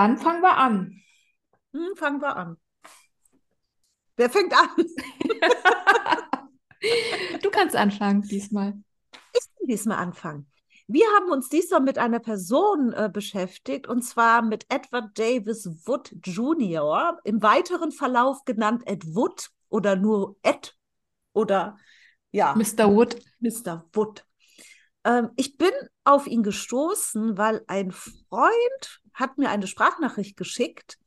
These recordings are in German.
Dann fangen wir an. Hm, fangen wir an. Wer fängt an? du kannst anfangen diesmal. Ich kann diesmal anfangen. Wir haben uns diesmal mit einer Person äh, beschäftigt, und zwar mit Edward Davis Wood Jr., im weiteren Verlauf genannt Ed Wood oder nur Ed oder ja. Mr. Wood. Mr. Wood. Ähm, ich bin auf ihn gestoßen, weil ein Freund hat mir eine Sprachnachricht geschickt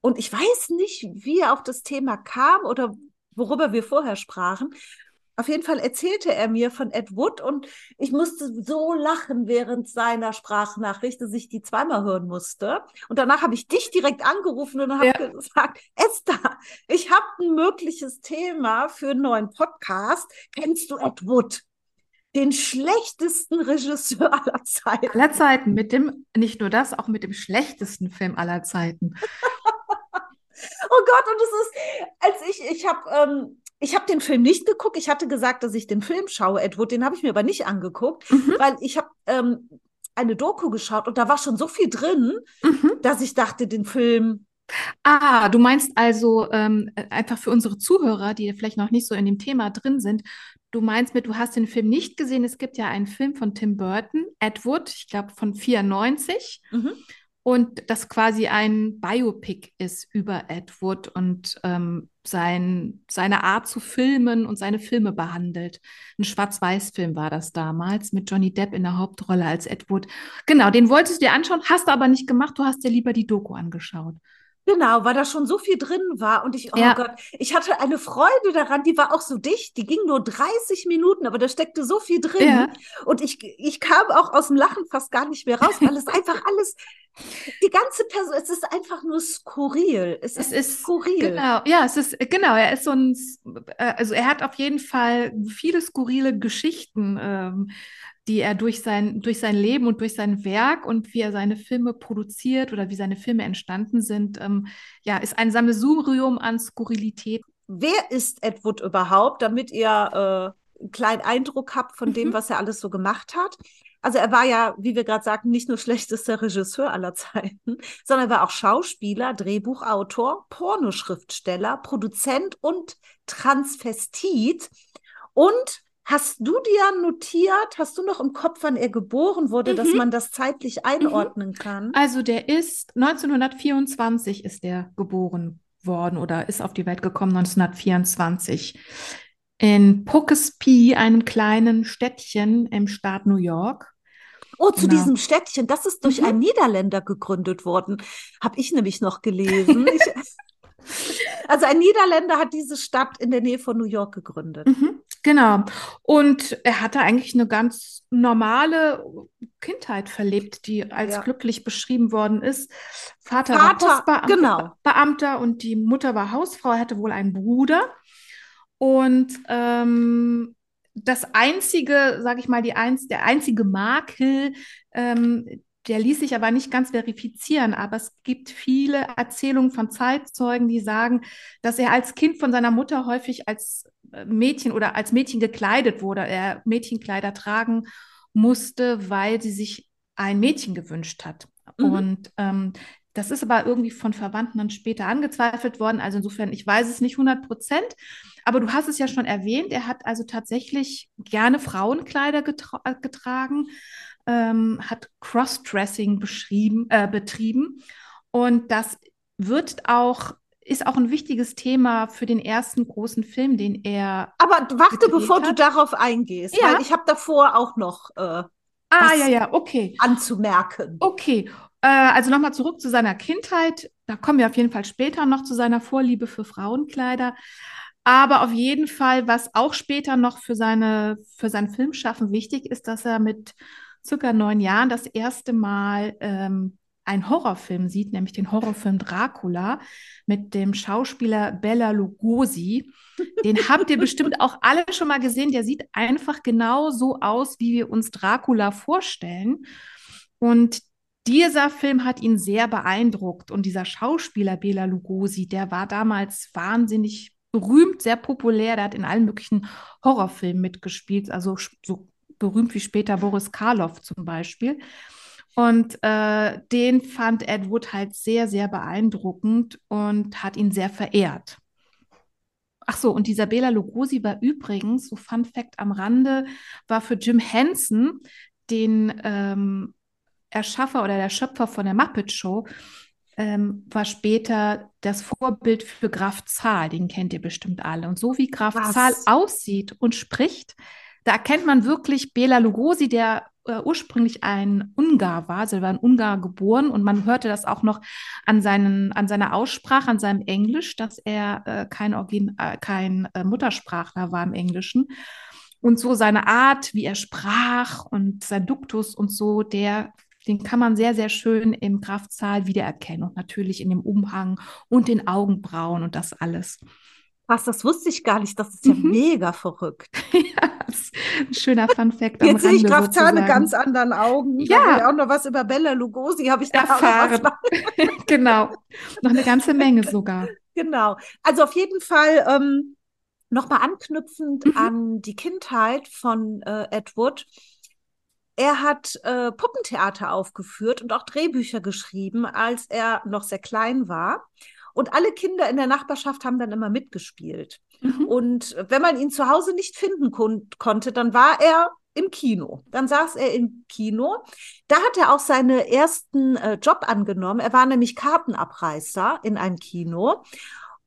und ich weiß nicht, wie er auf das Thema kam oder worüber wir vorher sprachen. Auf jeden Fall erzählte er mir von Ed Wood und ich musste so lachen während seiner Sprachnachricht, dass ich die zweimal hören musste. Und danach habe ich dich direkt angerufen und habe ja. gesagt, Esther, ich habe ein mögliches Thema für einen neuen Podcast. Kennst du Ed Wood? Den schlechtesten Regisseur aller Zeiten. Aller Zeiten, mit dem, nicht nur das, auch mit dem schlechtesten Film aller Zeiten. oh Gott, und es ist, als ich, ich habe ähm, ich habe den Film nicht geguckt. Ich hatte gesagt, dass ich den Film schaue, Edward. Den habe ich mir aber nicht angeguckt, mhm. weil ich habe ähm, eine Doku geschaut und da war schon so viel drin, mhm. dass ich dachte, den Film. Ah, du meinst also ähm, einfach für unsere Zuhörer, die vielleicht noch nicht so in dem Thema drin sind, du meinst mit, du hast den Film nicht gesehen. Es gibt ja einen Film von Tim Burton, Edward, ich glaube von 94. Mhm und das quasi ein Biopic ist über Edward und ähm, sein, seine Art zu filmen und seine Filme behandelt. Ein Schwarz-Weiß-Film war das damals mit Johnny Depp in der Hauptrolle als Edward. Genau, den wolltest du dir anschauen, hast du aber nicht gemacht, du hast dir lieber die Doku angeschaut. Genau, weil da schon so viel drin war und ich, oh ja. Gott, ich hatte eine Freude daran, die war auch so dicht, die ging nur 30 Minuten, aber da steckte so viel drin ja. und ich, ich kam auch aus dem Lachen fast gar nicht mehr raus, weil es einfach alles, die ganze Person, es ist einfach nur skurril. Es, es ist, skurril. Genau, ja, es ist, genau, er ist so ein, äh, also er hat auf jeden Fall viele skurrile Geschichten. Ähm, die er durch sein, durch sein Leben und durch sein Werk und wie er seine Filme produziert oder wie seine Filme entstanden sind, ähm, ja, ist ein Sammelsurium an Skurrilität. Wer ist Edward überhaupt, damit ihr äh, einen kleinen Eindruck habt von mhm. dem, was er alles so gemacht hat? Also er war ja, wie wir gerade sagten, nicht nur schlechtester Regisseur aller Zeiten, sondern er war auch Schauspieler, Drehbuchautor, Pornoschriftsteller, Produzent und Transvestit und Hast du dir notiert, hast du noch im Kopf, wann er geboren wurde, mhm. dass man das zeitlich mhm. einordnen mhm. kann? Also der ist 1924 ist er geboren worden oder ist auf die Welt gekommen 1924 in Poughkeepsie, einem kleinen Städtchen im Staat New York. Oh, zu genau. diesem Städtchen, das ist durch mhm. einen Niederländer gegründet worden, habe ich nämlich noch gelesen. ich, also ein Niederländer hat diese Stadt in der Nähe von New York gegründet. Mhm, genau. Und er hatte eigentlich eine ganz normale Kindheit verlebt, die als ja. glücklich beschrieben worden ist. Vater, Vater war Postbeamter genau. Beamter und die Mutter war Hausfrau, er hatte wohl einen Bruder. Und ähm, das einzige, sage ich mal, die eins, der einzige Makel, ähm, der ließ sich aber nicht ganz verifizieren, aber es gibt viele Erzählungen von Zeitzeugen, die sagen, dass er als Kind von seiner Mutter häufig als Mädchen oder als Mädchen gekleidet wurde, er Mädchenkleider tragen musste, weil sie sich ein Mädchen gewünscht hat. Mhm. Und ähm, das ist aber irgendwie von Verwandten dann später angezweifelt worden. Also insofern, ich weiß es nicht 100 Prozent. Aber du hast es ja schon erwähnt, er hat also tatsächlich gerne Frauenkleider getra getragen ähm, hat Crossdressing beschrieben, äh, betrieben. Und das wird auch ist auch ein wichtiges Thema für den ersten großen Film, den er. Aber warte, bevor hat. du darauf eingehst, ja. weil ich habe davor auch noch äh, ah, ja, ja, okay. anzumerken. Okay. Äh, also nochmal zurück zu seiner Kindheit. Da kommen wir auf jeden Fall später noch zu seiner Vorliebe für Frauenkleider. Aber auf jeden Fall, was auch später noch für, seine, für sein Filmschaffen wichtig ist, dass er mit circa neun Jahren das erste Mal ähm, einen Horrorfilm sieht, nämlich den Horrorfilm Dracula mit dem Schauspieler Bella Lugosi. Den habt ihr bestimmt auch alle schon mal gesehen. Der sieht einfach genau so aus, wie wir uns Dracula vorstellen. Und dieser Film hat ihn sehr beeindruckt. Und dieser Schauspieler Bela Lugosi, der war damals wahnsinnig berühmt, sehr populär. Der hat in allen möglichen Horrorfilmen mitgespielt, also so berühmt wie später Boris Karloff zum Beispiel. Und äh, den fand Edward halt sehr, sehr beeindruckend und hat ihn sehr verehrt. Ach so, und dieser Bela Lugosi war übrigens, so Fun Fact am Rande, war für Jim Henson, den ähm, Erschaffer oder der Schöpfer von der Muppet Show, ähm, war später das Vorbild für Graf Zahl, den kennt ihr bestimmt alle. Und so wie Graf Was? Zahl aussieht und spricht, da erkennt man wirklich Bela Lugosi, der äh, ursprünglich ein Ungar war, also er war in Ungar geboren und man hörte das auch noch an, seinen, an seiner Aussprache, an seinem Englisch, dass er äh, kein, Origin, äh, kein äh, Muttersprachler war im Englischen. Und so seine Art, wie er sprach und sein Duktus und so, der den kann man sehr, sehr schön im Kraftzahl wiedererkennen und natürlich in dem Umhang und den Augenbrauen und das alles. Was, das wusste ich gar nicht. Das ist ja mhm. mega verrückt. ja, das ist ein schöner Fun-Fact. Jetzt sehe ich Graf Zahn ganz anderen Augen. Ja. Da auch noch was über Bella Lugosi habe ich da erfahren. genau. Noch eine ganze Menge sogar. Genau. Also auf jeden Fall ähm, nochmal anknüpfend mhm. an die Kindheit von äh, Edward. Er hat äh, Puppentheater aufgeführt und auch Drehbücher geschrieben, als er noch sehr klein war. Und alle Kinder in der Nachbarschaft haben dann immer mitgespielt. Mhm. Und wenn man ihn zu Hause nicht finden kon konnte, dann war er im Kino. Dann saß er im Kino. Da hat er auch seinen ersten äh, Job angenommen. Er war nämlich Kartenabreißer in einem Kino.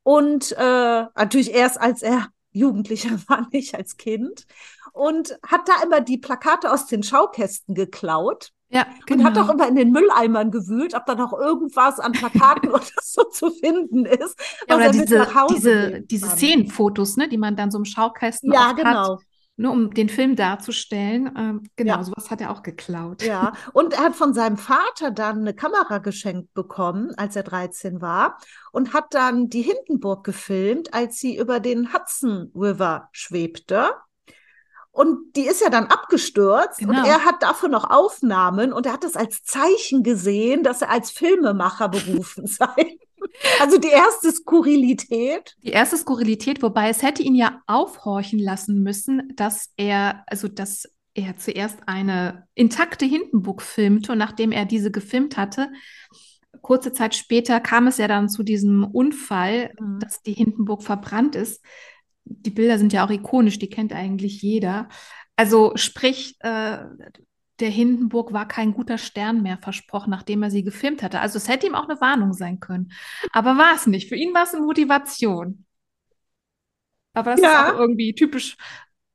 Und äh, natürlich erst, als er Jugendlicher war, nicht als Kind. Und hat da immer die Plakate aus den Schaukästen geklaut ja, genau. Und hat doch immer in den Mülleimern gewühlt, ob da noch irgendwas an Plakaten oder so zu finden ist. Ja, oder diese, diese, diese Szenenfotos, ne, die man dann so im Schaukasten ja, genau. hat. Nur um den Film darzustellen. Ähm, genau, ja. sowas hat er auch geklaut. Ja, und er hat von seinem Vater dann eine Kamera geschenkt bekommen, als er 13 war, und hat dann die Hindenburg gefilmt, als sie über den Hudson River schwebte. Und die ist ja dann abgestürzt genau. und er hat dafür noch Aufnahmen und er hat das als Zeichen gesehen, dass er als Filmemacher berufen sei. Also die erste Skurrilität. Die erste Skurrilität, wobei es hätte ihn ja aufhorchen lassen müssen, dass er, also dass er zuerst eine intakte Hindenburg filmte und nachdem er diese gefilmt hatte, kurze Zeit später kam es ja dann zu diesem Unfall, mhm. dass die Hindenburg verbrannt ist die Bilder sind ja auch ikonisch, die kennt eigentlich jeder. Also sprich, äh, der Hindenburg war kein guter Stern mehr versprochen, nachdem er sie gefilmt hatte. Also es hätte ihm auch eine Warnung sein können. Aber war es nicht. Für ihn war es eine Motivation. Aber das ja. ist auch irgendwie typisch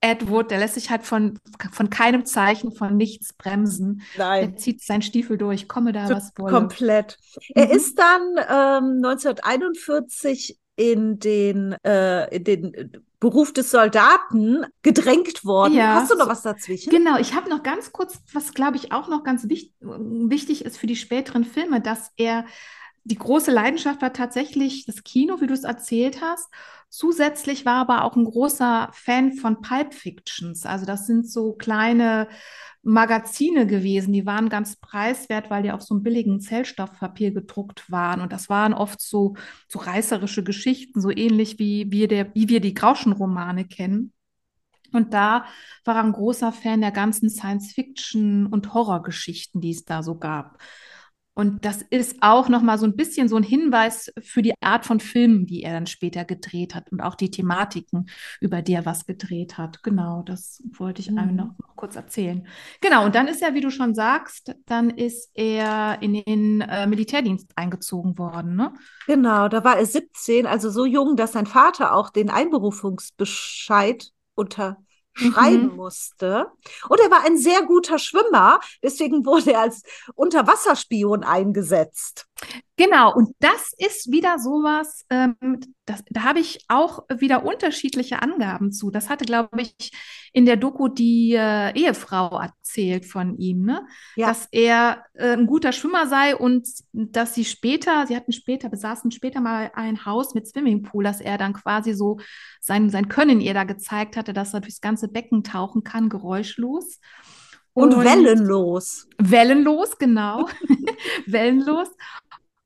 Edward, der lässt sich halt von, von keinem Zeichen, von nichts bremsen. Nein. Er zieht seinen Stiefel durch, komme da, was wolle. Komplett. Er mhm. ist dann ähm, 1941 in den, äh, in den Beruf des Soldaten gedrängt worden. Ja, Hast du noch was dazwischen? Genau, ich habe noch ganz kurz, was glaube ich auch noch ganz wichtig, wichtig ist für die späteren Filme, dass er die große Leidenschaft war tatsächlich das Kino, wie du es erzählt hast. Zusätzlich war aber auch ein großer Fan von Pulp Fictions. Also das sind so kleine Magazine gewesen, die waren ganz preiswert, weil die auf so einem billigen Zellstoffpapier gedruckt waren. Und das waren oft so, so reißerische Geschichten, so ähnlich wie, wie, der, wie wir die Grauschenromane kennen. Und da war er ein großer Fan der ganzen Science-Fiction- und Horrorgeschichten, die es da so gab. Und das ist auch nochmal so ein bisschen so ein Hinweis für die Art von Filmen, die er dann später gedreht hat und auch die Thematiken, über die er was gedreht hat. Genau, das wollte ich mhm. einem noch, noch, kurz erzählen. Genau, und dann ist er, wie du schon sagst, dann ist er in den äh, Militärdienst eingezogen worden. Ne? Genau, da war er 17, also so jung, dass sein Vater auch den Einberufungsbescheid unter schreiben mhm. musste. Und er war ein sehr guter Schwimmer, deswegen wurde er als Unterwasserspion eingesetzt. Genau, und das ist wieder sowas, ähm, das, da habe ich auch wieder unterschiedliche Angaben zu. Das hatte, glaube ich, in der Doku die äh, Ehefrau erzählt von ihm, ne? Ja. dass er äh, ein guter Schwimmer sei und dass sie später, sie hatten später, besaßen später mal ein Haus mit Swimmingpool, dass er dann quasi so sein, sein Können ihr da gezeigt hatte, dass er durchs ganze Becken tauchen kann, geräuschlos. Und, und wellenlos. Wellenlos, genau. wellenlos.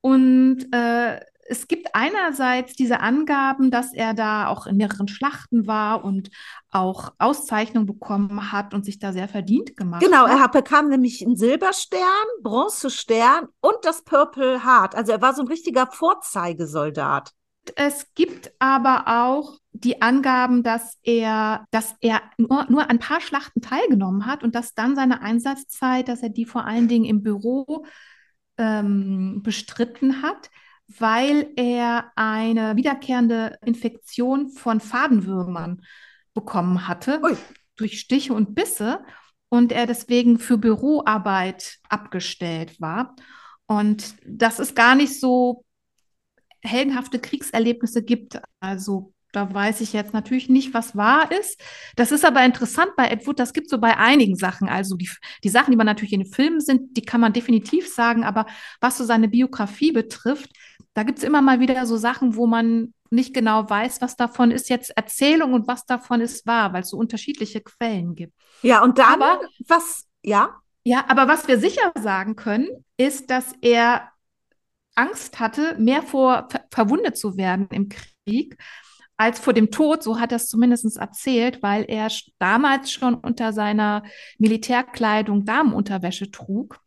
Und äh, es gibt einerseits diese Angaben, dass er da auch in mehreren Schlachten war und auch Auszeichnungen bekommen hat und sich da sehr verdient gemacht genau, hat. Genau, er bekam nämlich einen Silberstern, Bronzestern und das Purple Heart. Also er war so ein richtiger Vorzeigesoldat. Es gibt aber auch die Angaben, dass er, dass er nur, nur ein paar Schlachten teilgenommen hat und dass dann seine Einsatzzeit, dass er die vor allen Dingen im Büro ähm, bestritten hat, weil er eine wiederkehrende Infektion von Fadenwürmern bekommen hatte Ui. durch Stiche und Bisse und er deswegen für Büroarbeit abgestellt war. Und das ist gar nicht so heldenhafte Kriegserlebnisse gibt. Also da weiß ich jetzt natürlich nicht, was wahr ist. Das ist aber interessant bei Ed Wood. Das gibt so bei einigen Sachen. Also die, die Sachen, die man natürlich in den Filmen sind, die kann man definitiv sagen. Aber was so seine Biografie betrifft, da gibt es immer mal wieder so Sachen, wo man nicht genau weiß, was davon ist jetzt Erzählung und was davon ist wahr, weil es so unterschiedliche Quellen gibt. Ja, und dann, aber, was, ja? Ja, aber was wir sicher sagen können, ist, dass er Angst hatte, mehr vor ver verwundet zu werden im Krieg, als vor dem Tod, so hat er es zumindest erzählt, weil er damals schon unter seiner Militärkleidung Damenunterwäsche trug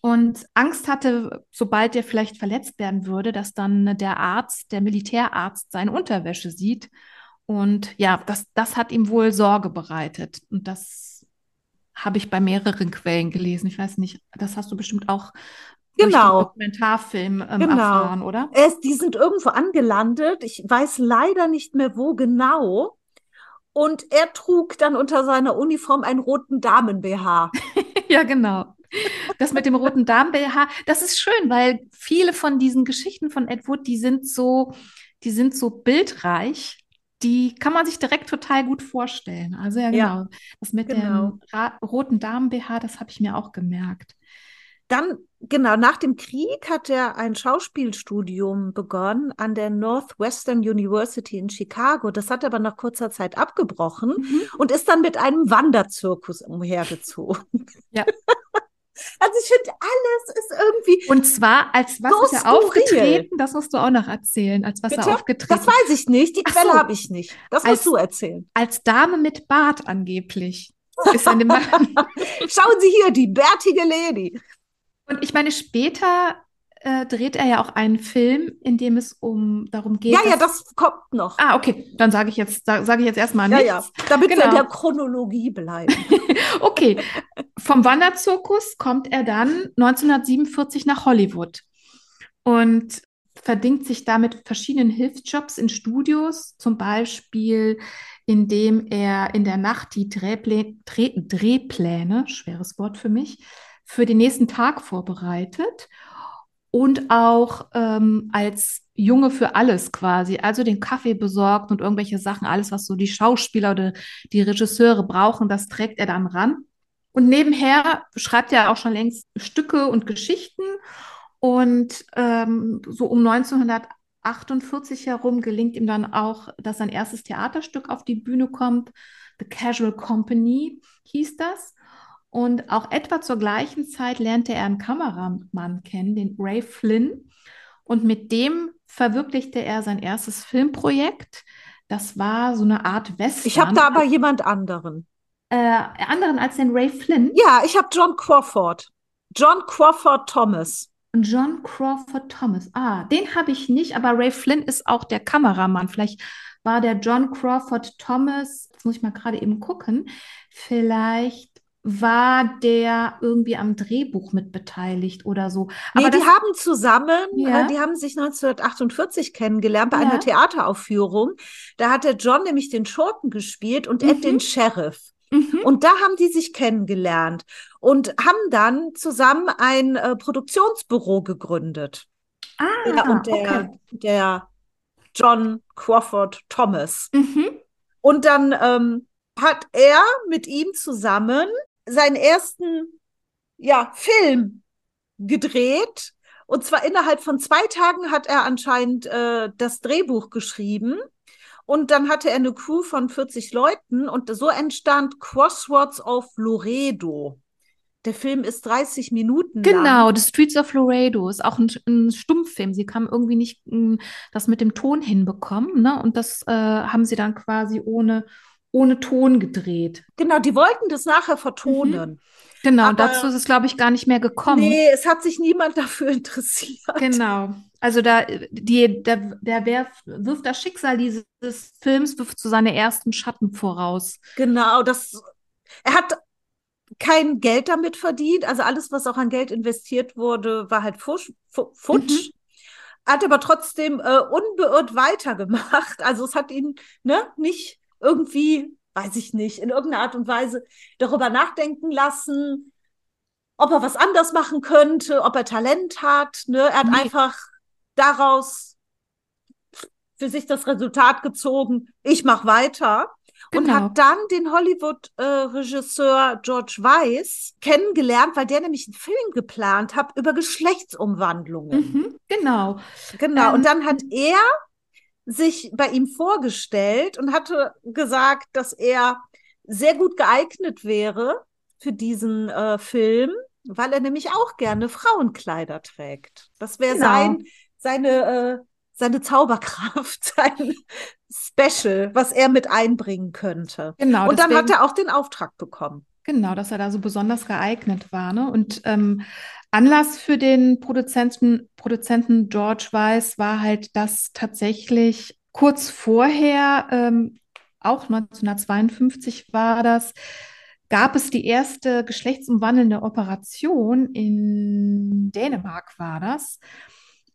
und Angst hatte, sobald er vielleicht verletzt werden würde, dass dann der Arzt, der Militärarzt, seine Unterwäsche sieht. Und ja, das, das hat ihm wohl Sorge bereitet. Und das habe ich bei mehreren Quellen gelesen. Ich weiß nicht, das hast du bestimmt auch genau. Dokumentarfilm ähm, genau. erfahren, oder? Es, die sind irgendwo angelandet. Ich weiß leider nicht mehr, wo genau. Und er trug dann unter seiner Uniform einen roten Damen-BH. ja, genau. Das mit dem roten Damen-BH, das ist schön, weil viele von diesen Geschichten von Ed Wood, die sind so, die sind so bildreich. Die kann man sich direkt total gut vorstellen. Also ja, genau. Ja, das mit genau. dem roten Damen-BH, das habe ich mir auch gemerkt. Dann, genau, nach dem Krieg hat er ein Schauspielstudium begonnen an der Northwestern University in Chicago. Das hat er aber nach kurzer Zeit abgebrochen mhm. und ist dann mit einem Wanderzirkus umhergezogen. Ja. Also ich finde, alles ist irgendwie. Und zwar als was so ist er aufgetreten? Das musst du auch noch erzählen. Als was Bitte? er aufgetreten? Das weiß ich nicht. Die Quelle so. habe ich nicht. Das als, musst du erzählen. Als Dame mit Bart angeblich. Schauen Sie hier, die bärtige Lady. Und ich meine, später äh, dreht er ja auch einen Film, in dem es um darum geht. Ja, ja, das kommt noch. Ah, okay. Dann sage ich jetzt, sage sag ich jetzt erstmal nichts. Ja, ja. Damit genau. wir in genau. der Chronologie bleiben. okay. Vom Wanderzirkus kommt er dann 1947 nach Hollywood und verdingt sich damit verschiedenen Hilfsjobs in Studios, zum Beispiel indem er in der Nacht die Drehplä Dreh Drehpläne, schweres Wort für mich, für den nächsten Tag vorbereitet und auch ähm, als Junge für alles quasi, also den Kaffee besorgt und irgendwelche Sachen, alles, was so die Schauspieler oder die Regisseure brauchen, das trägt er dann ran. Und nebenher schreibt er auch schon längst Stücke und Geschichten. Und ähm, so um 1948 herum gelingt ihm dann auch, dass sein erstes Theaterstück auf die Bühne kommt. The Casual Company hieß das. Und auch etwa zur gleichen Zeit lernte er einen Kameramann kennen, den Ray Flynn. Und mit dem verwirklichte er sein erstes Filmprojekt. Das war so eine Art Western. Ich habe da aber jemand anderen. Äh, anderen als den Ray Flynn? Ja, ich habe John Crawford. John Crawford Thomas. John Crawford Thomas. Ah, den habe ich nicht, aber Ray Flynn ist auch der Kameramann. Vielleicht war der John Crawford Thomas, jetzt muss ich mal gerade eben gucken, vielleicht war der irgendwie am Drehbuch mit beteiligt oder so. Nee, Aber die haben zusammen, ja. äh, die haben sich 1948 kennengelernt bei ja. einer Theateraufführung. Da hat der John nämlich den Schurken gespielt und mhm. Ed den Sheriff. Mhm. Und da haben die sich kennengelernt und haben dann zusammen ein äh, Produktionsbüro gegründet. Ah, ja, und der, okay. der John Crawford Thomas. Mhm. Und dann ähm, hat er mit ihm zusammen seinen ersten ja, Film gedreht. Und zwar innerhalb von zwei Tagen hat er anscheinend äh, das Drehbuch geschrieben. Und dann hatte er eine Crew von 40 Leuten und so entstand Crossroads of Loredo. der Film ist 30 Minuten genau, lang. Genau, The Streets of Laredo ist auch ein, ein Stummfilm. Sie haben irgendwie nicht m, hm, das mit dem Ton hinbekommen, ne? Und das äh, haben sie dann quasi ohne, ohne Ton gedreht. Genau, die wollten das nachher vertonen. Mhm. Genau, Aber, dazu ist es, glaube ich, gar nicht mehr gekommen. Nee, es hat sich niemand dafür interessiert. Genau. Also da, die, der, der wirft, wirft das Schicksal dieses Films wirft zu seine ersten Schatten voraus. Genau, das er hat kein Geld damit verdient. Also alles, was auch an Geld investiert wurde, war halt futsch. futsch. Mhm. Hat aber trotzdem äh, unbeirrt weitergemacht. Also es hat ihn ne, nicht irgendwie, weiß ich nicht, in irgendeiner Art und Weise darüber nachdenken lassen, ob er was anders machen könnte, ob er Talent hat. Ne? Er hat nee. einfach daraus für sich das Resultat gezogen, ich mache weiter. Genau. Und hat dann den Hollywood-Regisseur äh, George Weiss kennengelernt, weil der nämlich einen Film geplant hat über Geschlechtsumwandlungen. Mhm, genau. Genau. Ähm, und dann hat er sich bei ihm vorgestellt und hatte gesagt, dass er sehr gut geeignet wäre für diesen äh, Film, weil er nämlich auch gerne Frauenkleider trägt. Das wäre genau. sein, seine, äh, seine Zauberkraft, sein Special, was er mit einbringen könnte. Genau. Und deswegen, dann hat er auch den Auftrag bekommen. Genau, dass er da so besonders geeignet war. Ne? Und ähm, Anlass für den Produzenten, Produzenten George Weiss war halt, dass tatsächlich kurz vorher, ähm, auch 1952 war das, gab es die erste geschlechtsumwandelnde Operation in Dänemark war das.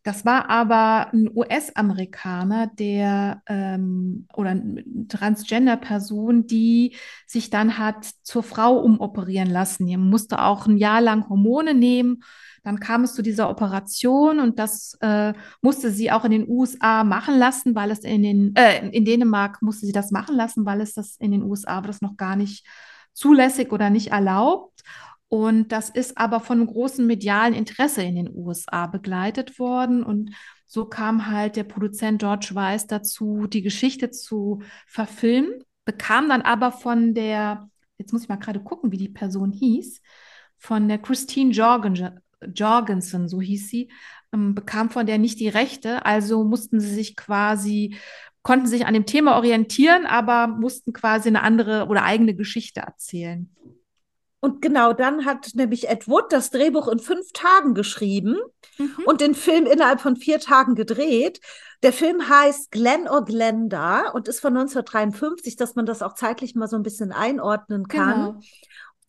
Das war aber ein US-Amerikaner, der ähm, oder eine Transgender-Person, die sich dann hat zur Frau umoperieren lassen. Die musste auch ein Jahr lang Hormone nehmen. Dann kam es zu dieser Operation und das äh, musste sie auch in den USA machen lassen, weil es in den äh, in Dänemark musste sie das machen lassen, weil es das in den USA war das noch gar nicht zulässig oder nicht erlaubt. Und das ist aber von einem großen medialen Interesse in den USA begleitet worden. Und so kam halt der Produzent George Weiss dazu, die Geschichte zu verfilmen, bekam dann aber von der, jetzt muss ich mal gerade gucken, wie die Person hieß, von der Christine Jorgen, Jorgensen, so hieß sie, ähm, bekam von der nicht die Rechte. Also mussten sie sich quasi konnten sich an dem Thema orientieren, aber mussten quasi eine andere oder eigene Geschichte erzählen. Und genau dann hat nämlich Ed Wood das Drehbuch in fünf Tagen geschrieben mhm. und den Film innerhalb von vier Tagen gedreht. Der Film heißt Glen or Glenda und ist von 1953, dass man das auch zeitlich mal so ein bisschen einordnen kann. Genau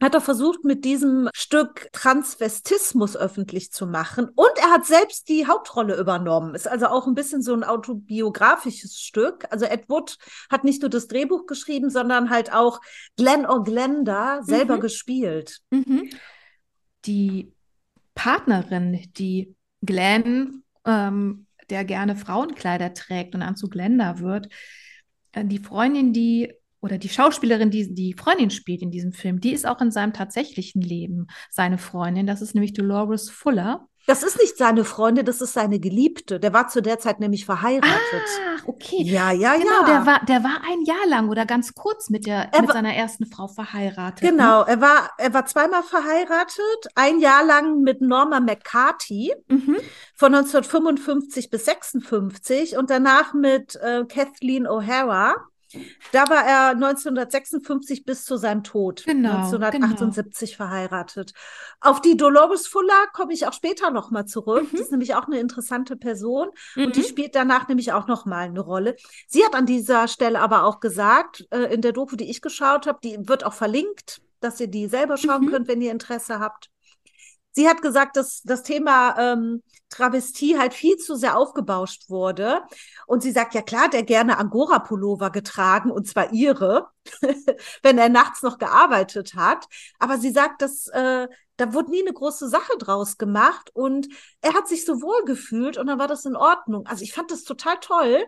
hat er versucht, mit diesem Stück Transvestismus öffentlich zu machen. Und er hat selbst die Hauptrolle übernommen. Ist also auch ein bisschen so ein autobiografisches Stück. Also Ed Wood hat nicht nur das Drehbuch geschrieben, sondern halt auch Glenn O'Glenda selber mhm. gespielt. Mhm. Die Partnerin, die Glenn, ähm, der gerne Frauenkleider trägt und Anzug Glenda wird, äh, die Freundin, die oder die Schauspielerin, die die Freundin spielt in diesem Film, die ist auch in seinem tatsächlichen Leben seine Freundin. Das ist nämlich Dolores Fuller. Das ist nicht seine Freundin, das ist seine Geliebte. Der war zu der Zeit nämlich verheiratet. Ah, okay. Ja, ja, genau, ja. Genau, der war, der war ein Jahr lang oder ganz kurz mit, der, mit seiner ersten Frau verheiratet. Ne? Genau, ne? er, war, er war zweimal verheiratet, ein Jahr lang mit Norma McCarthy mhm. von 1955 bis 56 und danach mit äh, Kathleen O'Hara da war er 1956 bis zu seinem Tod, genau, 1978 genau. verheiratet. Auf die Dolores Fuller komme ich auch später nochmal zurück. Mhm. Die ist nämlich auch eine interessante Person mhm. und die mhm. spielt danach nämlich auch nochmal eine Rolle. Sie hat an dieser Stelle aber auch gesagt, äh, in der Doku, die ich geschaut habe, die wird auch verlinkt, dass ihr die selber schauen mhm. könnt, wenn ihr Interesse habt. Sie hat gesagt, dass das Thema ähm, Travestie halt viel zu sehr aufgebauscht wurde. Und sie sagt, ja klar, der gerne Angora-Pullover getragen, und zwar ihre, wenn er nachts noch gearbeitet hat. Aber sie sagt, dass äh, da wurde nie eine große Sache draus gemacht und er hat sich so wohl gefühlt und dann war das in Ordnung. Also ich fand das total toll,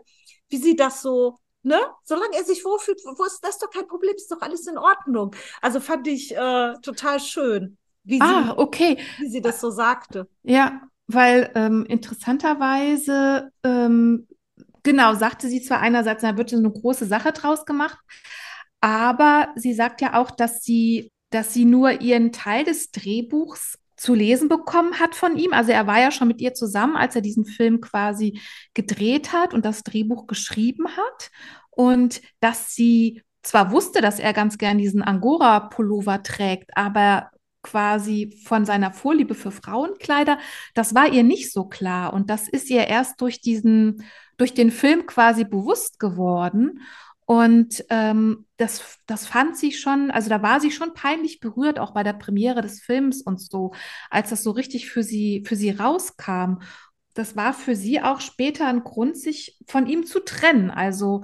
wie sie das so Ne? Solange er sich wohlfühlt, wo ist das doch kein Problem, ist doch alles in Ordnung. Also fand ich äh, total schön wie, ah, sie, okay. wie sie das so sagte. Ja, weil ähm, interessanterweise, ähm, genau, sagte sie zwar einerseits, da wird eine große Sache draus gemacht, aber sie sagt ja auch, dass sie dass sie nur ihren Teil des Drehbuchs zu lesen bekommen hat von ihm. Also er war ja schon mit ihr zusammen, als er diesen Film quasi gedreht hat und das Drehbuch geschrieben hat. Und dass sie zwar wusste, dass er ganz gern diesen Angora-Pullover trägt, aber quasi von seiner Vorliebe für Frauenkleider, das war ihr nicht so klar. Und das ist ihr erst durch diesen, durch den Film quasi bewusst geworden. Und ähm, das, das fand sie schon, also da war sie schon peinlich berührt, auch bei der Premiere des Films und so, als das so richtig für sie, für sie rauskam. Das war für sie auch später ein Grund, sich von ihm zu trennen. Also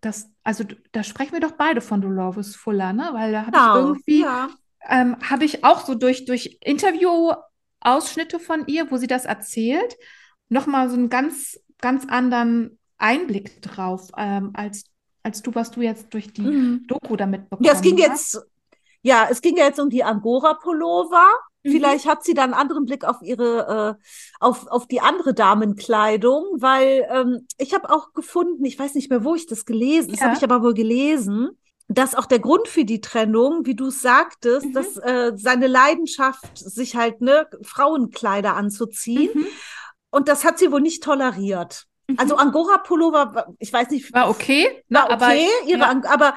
das, also da sprechen wir doch beide von Dolores Fuller, ne? Weil da habe genau, ich irgendwie, ja. Ähm, habe ich auch so durch, durch Interview-Ausschnitte von ihr, wo sie das erzählt, nochmal so einen ganz, ganz anderen Einblick drauf, ähm, als als du, was du jetzt durch die mhm. Doku damit bekommen Ja, es ging hast. jetzt, ja, es ging jetzt um die Angora-Pullover. Mhm. Vielleicht hat sie dann einen anderen Blick auf ihre, äh, auf, auf die andere Damenkleidung, weil ähm, ich habe auch gefunden, ich weiß nicht mehr, wo ich das gelesen, ja. das habe ich aber wohl gelesen, dass auch der Grund für die Trennung, wie du es sagtest, mhm. dass äh, seine Leidenschaft, sich halt ne Frauenkleider anzuziehen, mhm. und das hat sie wohl nicht toleriert. Also mhm. Angora-Pullover, ich weiß nicht. War okay. Ne, war okay, aber, ihre, ja. aber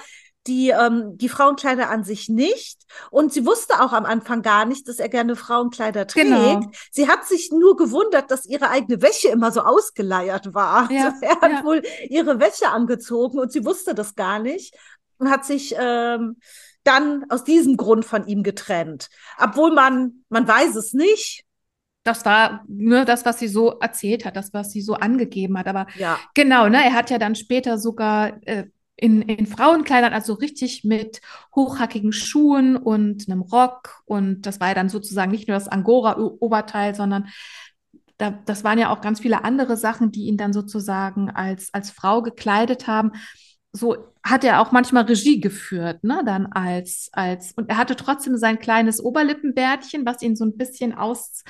die, ähm, die Frauenkleider an sich nicht. Und sie wusste auch am Anfang gar nicht, dass er gerne Frauenkleider trägt. Genau. Sie hat sich nur gewundert, dass ihre eigene Wäsche immer so ausgeleiert war. Ja, also er hat ja. wohl ihre Wäsche angezogen und sie wusste das gar nicht hat sich ähm, dann aus diesem Grund von ihm getrennt. Obwohl man, man weiß es nicht, das war nur das, was sie so erzählt hat, das, was sie so angegeben hat. Aber ja. genau, ne, er hat ja dann später sogar äh, in, in Frauenkleidern, also richtig mit hochhackigen Schuhen und einem Rock. Und das war ja dann sozusagen nicht nur das Angora-Oberteil, sondern da, das waren ja auch ganz viele andere Sachen, die ihn dann sozusagen als, als Frau gekleidet haben so hat er auch manchmal Regie geführt, ne, dann als, als, und er hatte trotzdem sein kleines Oberlippenbärtchen, was ihn so ein bisschen aussehen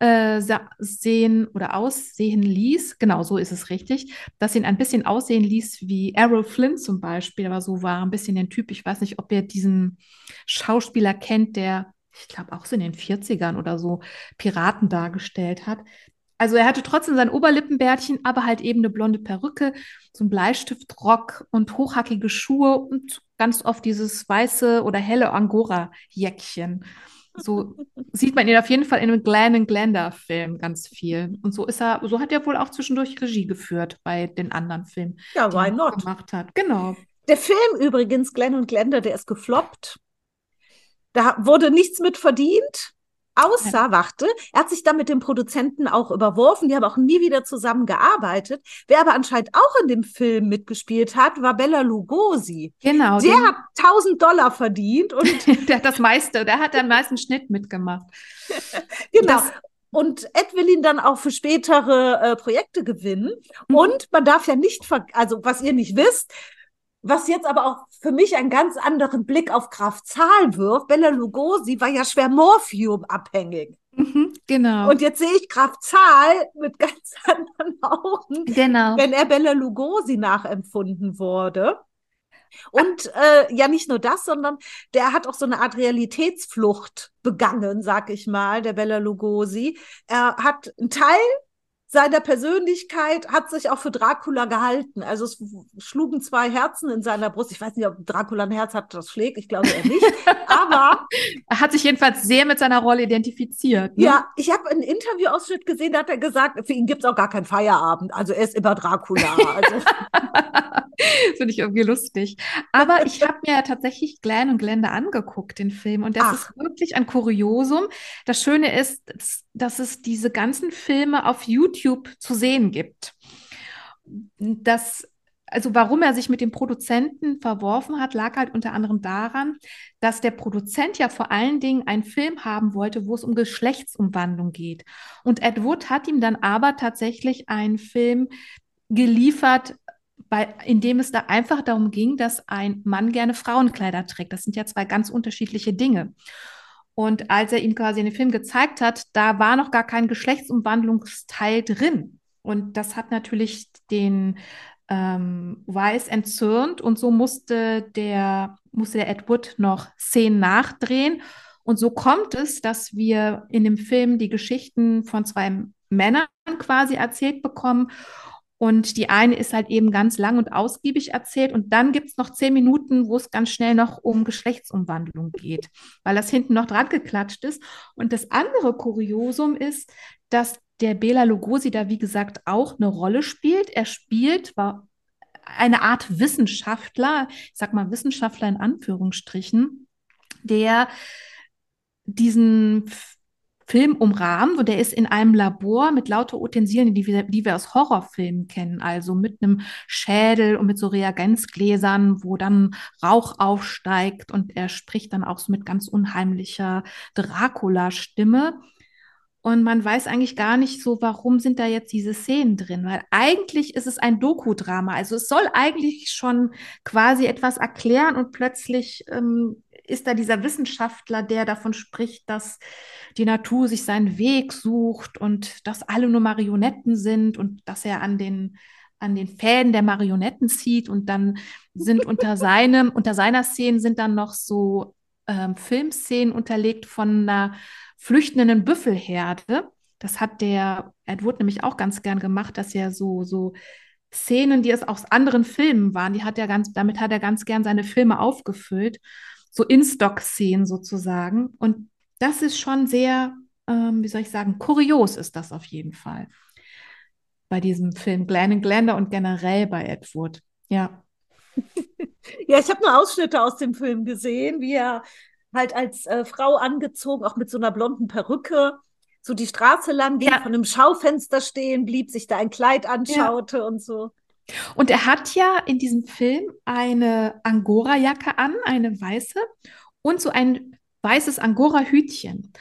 äh, oder aussehen ließ, genau so ist es richtig, dass ihn ein bisschen aussehen ließ wie Errol Flynn zum Beispiel, aber so war ein bisschen der Typ, ich weiß nicht, ob ihr diesen Schauspieler kennt, der, ich glaube auch so in den 40ern oder so Piraten dargestellt hat. Also er hatte trotzdem sein Oberlippenbärtchen, aber halt eben eine blonde Perücke, so ein Bleistiftrock und hochhackige Schuhe und ganz oft dieses weiße oder helle Angora-Jäckchen. So sieht man ihn auf jeden Fall in einem Glenn and Glenda-Film ganz viel. Und so ist er, so hat er wohl auch zwischendurch Regie geführt bei den anderen Filmen, ja, die er gemacht hat. Genau. Der Film übrigens, Glenn und Glenda, der ist gefloppt. Da wurde nichts mit verdient. Außer, warte, er hat sich dann mit dem Produzenten auch überworfen, die haben auch nie wieder zusammengearbeitet. Wer aber anscheinend auch in dem Film mitgespielt hat, war Bella Lugosi. Genau. Der hat 1000 Dollar verdient und. der hat das meiste, der hat den meisten Schnitt mitgemacht. genau. Das und Ed will ihn dann auch für spätere äh, Projekte gewinnen. Mhm. Und man darf ja nicht, also was ihr nicht wisst, was jetzt aber auch für mich einen ganz anderen Blick auf Kraft Zahl wirft. Bella Lugosi war ja schwer Morphium-abhängig. Mhm, genau. Und jetzt sehe ich Kraft Zahl mit ganz anderen Augen, genau. wenn er Bella Lugosi nachempfunden wurde. Und äh, ja, nicht nur das, sondern der hat auch so eine Art Realitätsflucht begangen, sag ich mal, der Bella Lugosi. Er hat einen Teil seiner Persönlichkeit hat sich auch für Dracula gehalten. Also es schlugen zwei Herzen in seiner Brust. Ich weiß nicht, ob Dracula ein Herz hat, das schlägt. Ich glaube er nicht. Aber er hat sich jedenfalls sehr mit seiner Rolle identifiziert. Ne? Ja, ich habe einen Interviewausschnitt gesehen, da hat er gesagt, für ihn gibt es auch gar keinen Feierabend. Also er ist immer Dracula. Also. Finde ich irgendwie lustig. Aber ich habe mir tatsächlich Glenn und Glenda angeguckt, den Film. Und das Ach. ist wirklich ein Kuriosum. Das Schöne ist, dass es diese ganzen Filme auf YouTube zu sehen gibt. Das also warum er sich mit dem Produzenten verworfen hat, lag halt unter anderem daran, dass der Produzent ja vor allen Dingen einen Film haben wollte, wo es um Geschlechtsumwandlung geht. Und Ed Wood hat ihm dann aber tatsächlich einen Film geliefert, bei, in dem es da einfach darum ging, dass ein Mann gerne Frauenkleider trägt. Das sind ja zwei ganz unterschiedliche Dinge. Und als er ihm quasi in den Film gezeigt hat, da war noch gar kein Geschlechtsumwandlungsteil drin. Und das hat natürlich den ähm, Weiss entzürnt und so musste der, musste der Edward noch Szenen nachdrehen. Und so kommt es, dass wir in dem Film die Geschichten von zwei Männern quasi erzählt bekommen. Und die eine ist halt eben ganz lang und ausgiebig erzählt. Und dann gibt es noch zehn Minuten, wo es ganz schnell noch um Geschlechtsumwandlung geht, weil das hinten noch dran geklatscht ist. Und das andere Kuriosum ist, dass der Bela Lugosi da, wie gesagt, auch eine Rolle spielt. Er spielt, war eine Art Wissenschaftler, ich sag mal Wissenschaftler in Anführungsstrichen, der diesen Film umrahmt und der ist in einem Labor mit lauter Utensilien, die wir, die wir aus Horrorfilmen kennen, also mit einem Schädel und mit so Reagenzgläsern, wo dann Rauch aufsteigt und er spricht dann auch so mit ganz unheimlicher Dracula-Stimme. Und man weiß eigentlich gar nicht so, warum sind da jetzt diese Szenen drin, weil eigentlich ist es ein Doku-Drama. Also es soll eigentlich schon quasi etwas erklären und plötzlich ähm, ist da dieser Wissenschaftler, der davon spricht, dass die Natur sich seinen Weg sucht und dass alle nur Marionetten sind und dass er an den an den Fäden der Marionetten zieht und dann sind unter seinem unter seiner Szene sind dann noch so ähm, Filmszenen unterlegt von einer flüchtenden Büffelherde. Das hat der Edward nämlich auch ganz gern gemacht, dass er so, so Szenen, die es aus anderen Filmen waren, die hat er ganz, damit hat er ganz gern seine Filme aufgefüllt. So In-Stock-Szenen sozusagen. Und das ist schon sehr, ähm, wie soll ich sagen, kurios ist das auf jeden Fall. Bei diesem Film Glenn and Glenda und generell bei Edward. Ja. ja, ich habe nur Ausschnitte aus dem Film gesehen, wie er halt als äh, Frau angezogen, auch mit so einer blonden Perücke, so die Straße lang ging, ja. von einem Schaufenster stehen blieb, sich da ein Kleid anschaute ja. und so. Und er hat ja in diesem Film eine Angora-Jacke an, eine weiße, und so ein weißes Angora-Hütchen.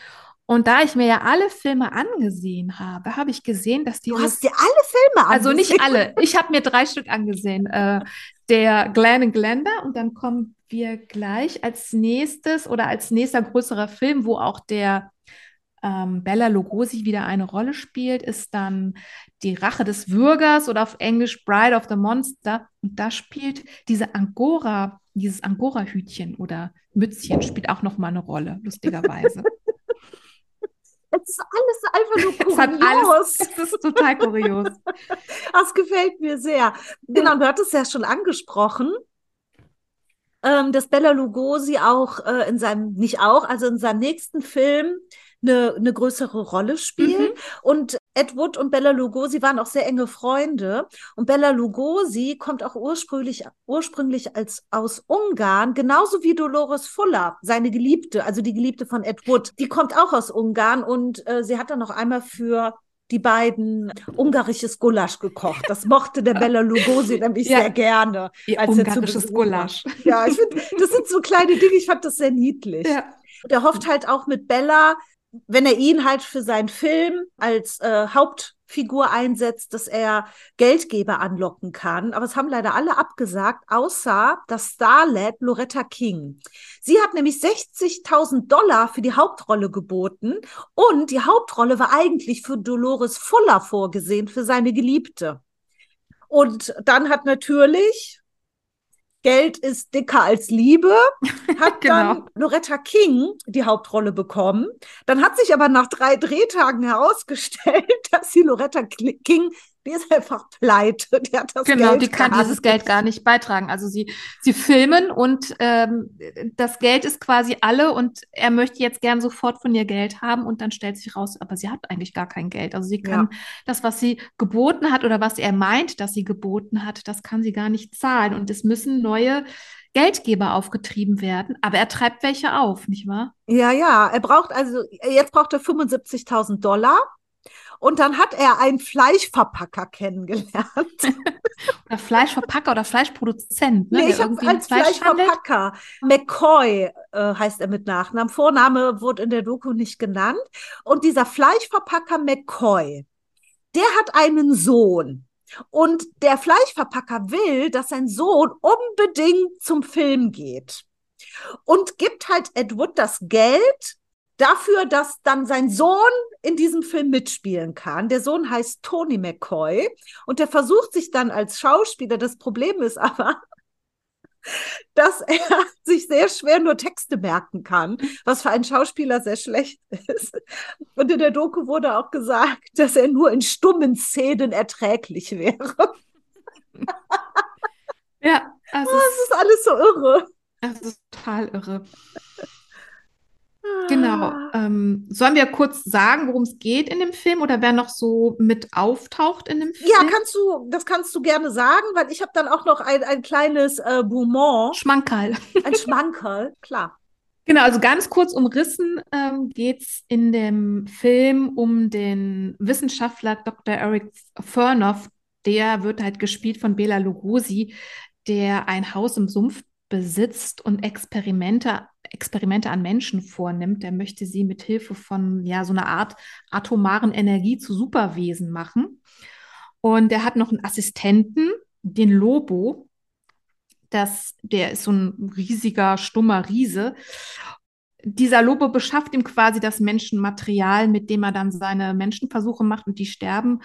Und da ich mir ja alle Filme angesehen habe, habe ich gesehen, dass die. Du hast dir alle Filme angesehen? Also nicht alle. Ich habe mir drei Stück angesehen. Äh, der Glenn and Glenda und dann kommen wir gleich als nächstes oder als nächster größerer Film, wo auch der ähm, Bella Lugosi wieder eine Rolle spielt, ist dann Die Rache des Würgers oder auf Englisch Bride of the Monster. Und da spielt diese Angora, dieses Angora-Hütchen oder Mützchen spielt auch nochmal eine Rolle, lustigerweise. Es ist alles einfach nur kurios. Es hat alles, es ist total kurios. Das gefällt mir sehr. Genau, du hattest ja schon angesprochen ähm, dass Bella Lugosi auch äh, in seinem, nicht auch, also in seinem nächsten Film eine, eine größere Rolle spielt. Mhm. Und Ed Wood und Bella Lugosi waren auch sehr enge Freunde. Und Bella Lugosi kommt auch ursprünglich, ursprünglich als, aus Ungarn, genauso wie Dolores Fuller, seine Geliebte, also die Geliebte von Ed Wood. Die kommt auch aus Ungarn und äh, sie hat dann noch einmal für die beiden ungarisches Gulasch gekocht. Das mochte der Bella Lugosi nämlich ja. sehr gerne. Ihr ungarisches Gulasch. Ja, ich finde, das sind so kleine Dinge, ich fand das sehr niedlich. Ja. Der hofft halt auch mit Bella, wenn er ihn halt für seinen Film als äh, Haupt Figur einsetzt, dass er Geldgeber anlocken kann. Aber es haben leider alle abgesagt, außer das Starlet Loretta King. Sie hat nämlich 60.000 Dollar für die Hauptrolle geboten und die Hauptrolle war eigentlich für Dolores Fuller vorgesehen, für seine Geliebte. Und dann hat natürlich Geld ist dicker als Liebe, hat genau. dann Loretta King die Hauptrolle bekommen. Dann hat sich aber nach drei Drehtagen herausgestellt, dass sie Loretta King die ist einfach pleite. Die hat das genau, Geld die kann dieses nicht. Geld gar nicht beitragen. Also sie, sie filmen und ähm, das Geld ist quasi alle und er möchte jetzt gern sofort von ihr Geld haben und dann stellt sich raus, aber sie hat eigentlich gar kein Geld. Also sie kann ja. das, was sie geboten hat oder was er meint, dass sie geboten hat, das kann sie gar nicht zahlen. Und es müssen neue Geldgeber aufgetrieben werden, aber er treibt welche auf, nicht wahr? Ja, ja, er braucht also, jetzt braucht er 75.000 Dollar und dann hat er einen Fleischverpacker kennengelernt. oder Fleischverpacker oder Fleischproduzent. Ne? Nee, ich habe als Fleischverpacker. McCoy äh, heißt er mit Nachnamen. Vorname wurde in der Doku nicht genannt. Und dieser Fleischverpacker McCoy, der hat einen Sohn. Und der Fleischverpacker will, dass sein Sohn unbedingt zum Film geht. Und gibt halt Edward das Geld, dafür, dass dann sein Sohn in diesem Film mitspielen kann. Der Sohn heißt Tony McCoy und der versucht sich dann als Schauspieler. Das Problem ist aber, dass er sich sehr schwer nur Texte merken kann, was für einen Schauspieler sehr schlecht ist. Und in der Doku wurde auch gesagt, dass er nur in stummen Szenen erträglich wäre. Ja, also oh, es ist alles so irre. Das ist total irre. Genau. Ah. Ähm, sollen wir kurz sagen, worum es geht in dem Film oder wer noch so mit auftaucht in dem Film? Ja, kannst du, das kannst du gerne sagen, weil ich habe dann auch noch ein, ein kleines äh, Beaumont. Schmankerl. Ein Schmankerl, klar. Genau, also ganz kurz umrissen ähm, geht es in dem Film um den Wissenschaftler Dr. Eric Furnoff. Der wird halt gespielt von Bela Lugosi, der ein Haus im Sumpf besitzt und Experimente, Experimente an Menschen vornimmt. Der möchte sie mit Hilfe von ja, so einer Art atomaren Energie zu Superwesen machen. Und er hat noch einen Assistenten, den Lobo. Das, der ist so ein riesiger, stummer Riese dieser Lobo beschafft ihm quasi das Menschenmaterial, mit dem er dann seine Menschenversuche macht und die sterben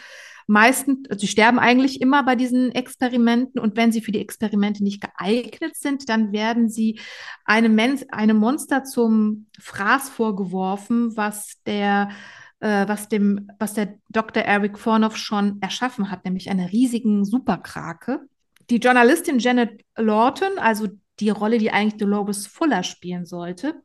meistens, also die sterben eigentlich immer bei diesen Experimenten und wenn sie für die Experimente nicht geeignet sind, dann werden sie einem, Men einem Monster zum Fraß vorgeworfen, was der äh, was dem, was der Dr. Eric Fornoff schon erschaffen hat, nämlich eine riesigen Superkrake. Die Journalistin Janet Lawton, also die Rolle, die eigentlich Dolores Fuller spielen sollte,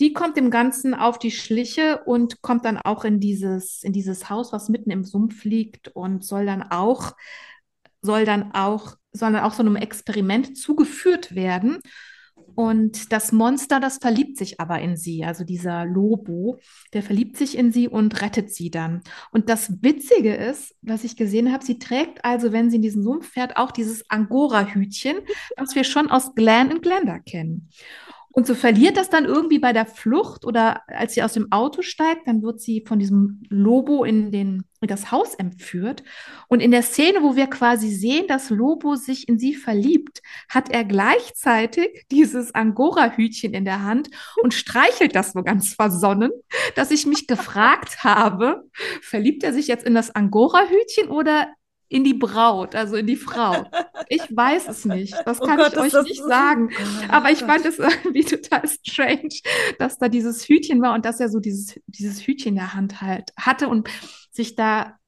die kommt dem Ganzen auf die Schliche und kommt dann auch in dieses, in dieses Haus, was mitten im Sumpf liegt und soll dann auch, soll dann auch, soll dann auch so einem Experiment zugeführt werden. Und das Monster, das verliebt sich aber in sie, also dieser Lobo, der verliebt sich in sie und rettet sie dann. Und das Witzige ist, was ich gesehen habe, sie trägt also, wenn sie in diesen Sumpf fährt, auch dieses Angora-Hütchen, was wir schon aus Glen und Glenda kennen. Und so verliert das dann irgendwie bei der Flucht oder als sie aus dem Auto steigt, dann wird sie von diesem Lobo in, den, in das Haus entführt. Und in der Szene, wo wir quasi sehen, dass Lobo sich in sie verliebt, hat er gleichzeitig dieses Angora-Hütchen in der Hand und streichelt das so ganz versonnen, dass ich mich gefragt habe, verliebt er sich jetzt in das Angora-Hütchen oder in die Braut, also in die Frau. Ich weiß es nicht. Das oh kann oh Gott, ich euch nicht sagen. Oh Aber ich fand es irgendwie total strange, dass da dieses Hütchen war und dass er so dieses, dieses Hütchen in der Hand halt hatte und sich da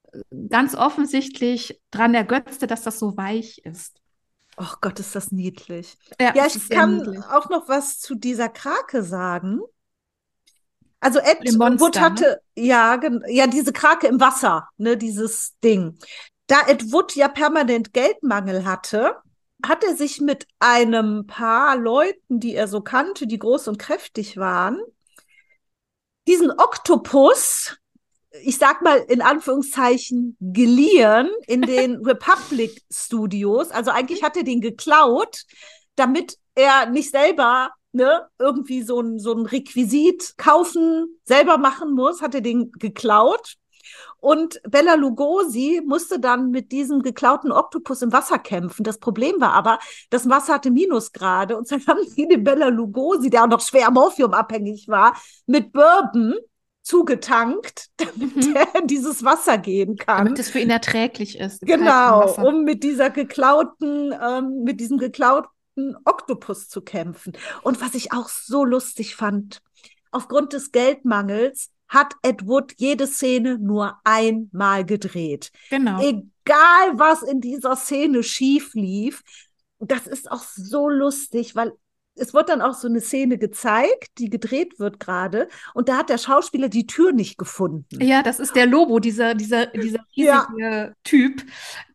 ganz offensichtlich dran ergötzte, dass das so weich ist. Oh Gott, ist das niedlich. Ja, ja ich kann niedlich. auch noch was zu dieser Krake sagen. Also Ed Wood hatte, ne? ja, ja, diese Krake im Wasser, ne, dieses Ding da Ed Wood ja permanent Geldmangel hatte, hat er sich mit einem paar Leuten, die er so kannte, die groß und kräftig waren, diesen Oktopus, ich sag mal in Anführungszeichen, geliehen in den Republic Studios. Also eigentlich hat er den geklaut, damit er nicht selber ne, irgendwie so ein, so ein Requisit kaufen, selber machen muss, hat er den geklaut und Bella Lugosi musste dann mit diesem geklauten Oktopus im Wasser kämpfen. Das Problem war aber, das Wasser hatte Minusgrade und dann haben sie den Bella Lugosi, der auch noch schwer morphiumabhängig war, mit Bourbon zugetankt, damit mhm. er in dieses Wasser gehen kann. Damit es für ihn erträglich ist. Genau, um mit dieser geklauten, ähm, mit diesem geklauten Oktopus zu kämpfen. Und was ich auch so lustig fand, aufgrund des Geldmangels hat Ed Wood jede Szene nur einmal gedreht. Genau. Egal, was in dieser Szene schief lief. Das ist auch so lustig, weil es wird dann auch so eine Szene gezeigt, die gedreht wird gerade, und da hat der Schauspieler die Tür nicht gefunden. Ja, das ist der Lobo, dieser, dieser, dieser riesige ja. Typ,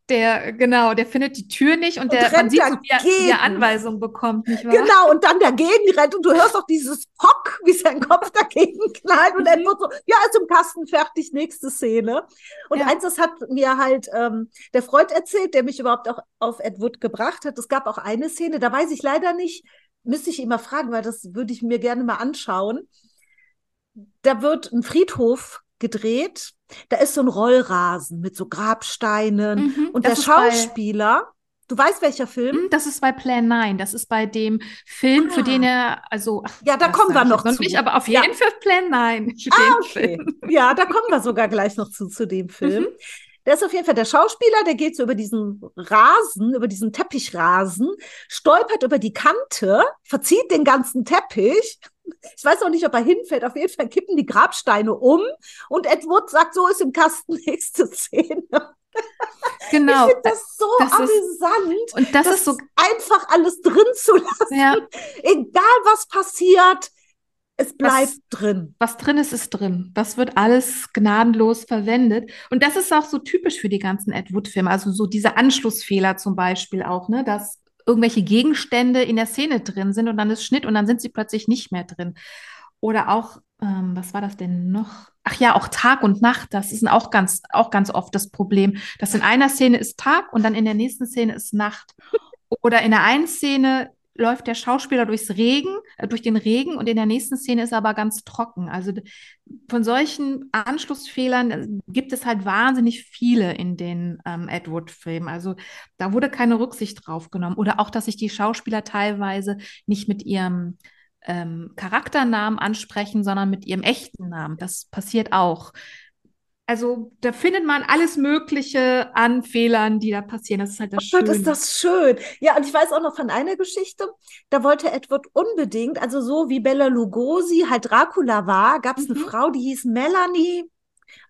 der, genau, der findet die Tür nicht und, und der man sieht, so, wie, er, wie er Anweisungen bekommt, nicht wahr? Genau, und dann dagegen rennt und du hörst auch dieses Pock, wie sein Kopf dagegen knallt und dann mhm. wird so, ja, ist im Kasten fertig, nächste Szene. Und ja. eins, das hat mir halt ähm, der Freund erzählt, der mich überhaupt auch auf Ed Wood gebracht hat. Es gab auch eine Szene, da weiß ich leider nicht, müsste ich immer fragen, weil das würde ich mir gerne mal anschauen. Da wird ein Friedhof gedreht. Da ist so ein Rollrasen mit so Grabsteinen. Mhm, und der Schauspieler Du weißt, welcher Film? Hm, das ist bei Plan 9. Das ist bei dem Film, ah. für den er, also. Ach, ja, da kommen wir noch zu. Nicht, aber auf jeden ja. Fall Plan 9. ah, okay. Ja, da kommen wir sogar gleich noch zu, zu dem Film. Mhm. Der ist auf jeden Fall der Schauspieler, der geht so über diesen Rasen, über diesen Teppichrasen, stolpert über die Kante, verzieht den ganzen Teppich. Ich weiß auch nicht, ob er hinfällt. Auf jeden Fall kippen die Grabsteine um und Edward sagt, so ist im Kasten nächste Szene. Genau. Ich finde das so das amüsant. Ist, und das, das ist so einfach alles drin zu lassen. Ja. Egal was passiert, es bleibt was, drin. Was drin ist, ist drin. Das wird alles gnadenlos verwendet. Und das ist auch so typisch für die ganzen Ed Wood-Filme. Also so diese Anschlussfehler zum Beispiel auch, ne? Dass irgendwelche Gegenstände in der Szene drin sind und dann ist Schnitt und dann sind sie plötzlich nicht mehr drin. Oder auch, ähm, was war das denn noch? Ach ja, auch Tag und Nacht, das ist auch ganz, auch ganz oft das Problem, dass in einer Szene ist Tag und dann in der nächsten Szene ist Nacht. Oder in der einen Szene läuft der Schauspieler durchs Regen, äh, durch den Regen und in der nächsten Szene ist er aber ganz trocken. Also von solchen Anschlussfehlern äh, gibt es halt wahnsinnig viele in den ähm, Edward-Filmen. Also da wurde keine Rücksicht drauf genommen. Oder auch, dass sich die Schauspieler teilweise nicht mit ihrem ähm, Charakternamen ansprechen, sondern mit ihrem echten Namen. Das passiert auch. Also da findet man alles Mögliche an Fehlern, die da passieren. Das ist halt das oh Gott, ist das schön. Ja, und ich weiß auch noch von einer Geschichte, da wollte Edward unbedingt, also so wie Bella Lugosi halt Dracula war, gab es mhm. eine Frau, die hieß Melanie.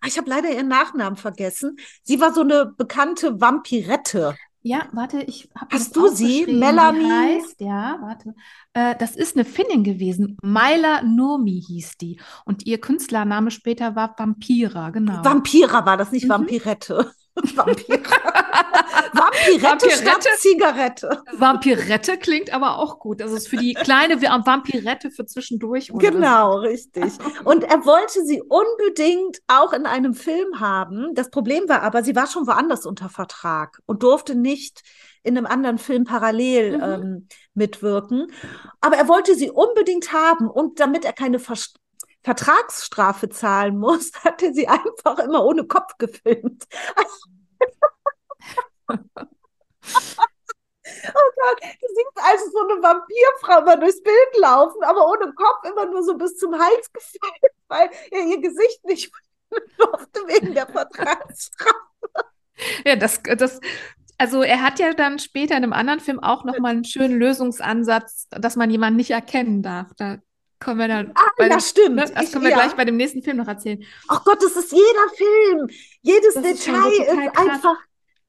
Ah, ich habe leider ihren Nachnamen vergessen. Sie war so eine bekannte Vampirette. Ja, warte, ich habe Hast du sie? Melanie? Heißt, ja, warte. Äh, das ist eine Finnin gewesen. Myla Nurmi hieß die. Und ihr Künstlername später war Vampira, genau. Vampira war das, nicht mhm. Vampirette. Vampire. Vampirette, Vampirette statt Zigarette. Vampirette klingt aber auch gut. Das ist für die kleine Vampirette für zwischendurch. Genau, richtig. Und er wollte sie unbedingt auch in einem Film haben. Das Problem war aber, sie war schon woanders unter Vertrag und durfte nicht in einem anderen Film parallel mhm. ähm, mitwirken. Aber er wollte sie unbedingt haben und damit er keine Ver Vertragsstrafe zahlen muss, hat er sie einfach immer ohne Kopf gefilmt. oh Gott, du siehst also so eine Vampirfrau immer durchs Bild laufen, aber ohne Kopf immer nur so bis zum Hals gefilmt, weil er ihr Gesicht nicht durfte wegen der Vertragsstrafe. Ja, das, das, also er hat ja dann später in einem anderen Film auch nochmal einen schönen Lösungsansatz, dass man jemanden nicht erkennen darf. Da kommen wir dann. Ah, ja, dem, stimmt. Ne, das können wir ja. gleich bei dem nächsten Film noch erzählen. Ach Gott, das ist jeder Film. Jedes das Detail ist, ist einfach.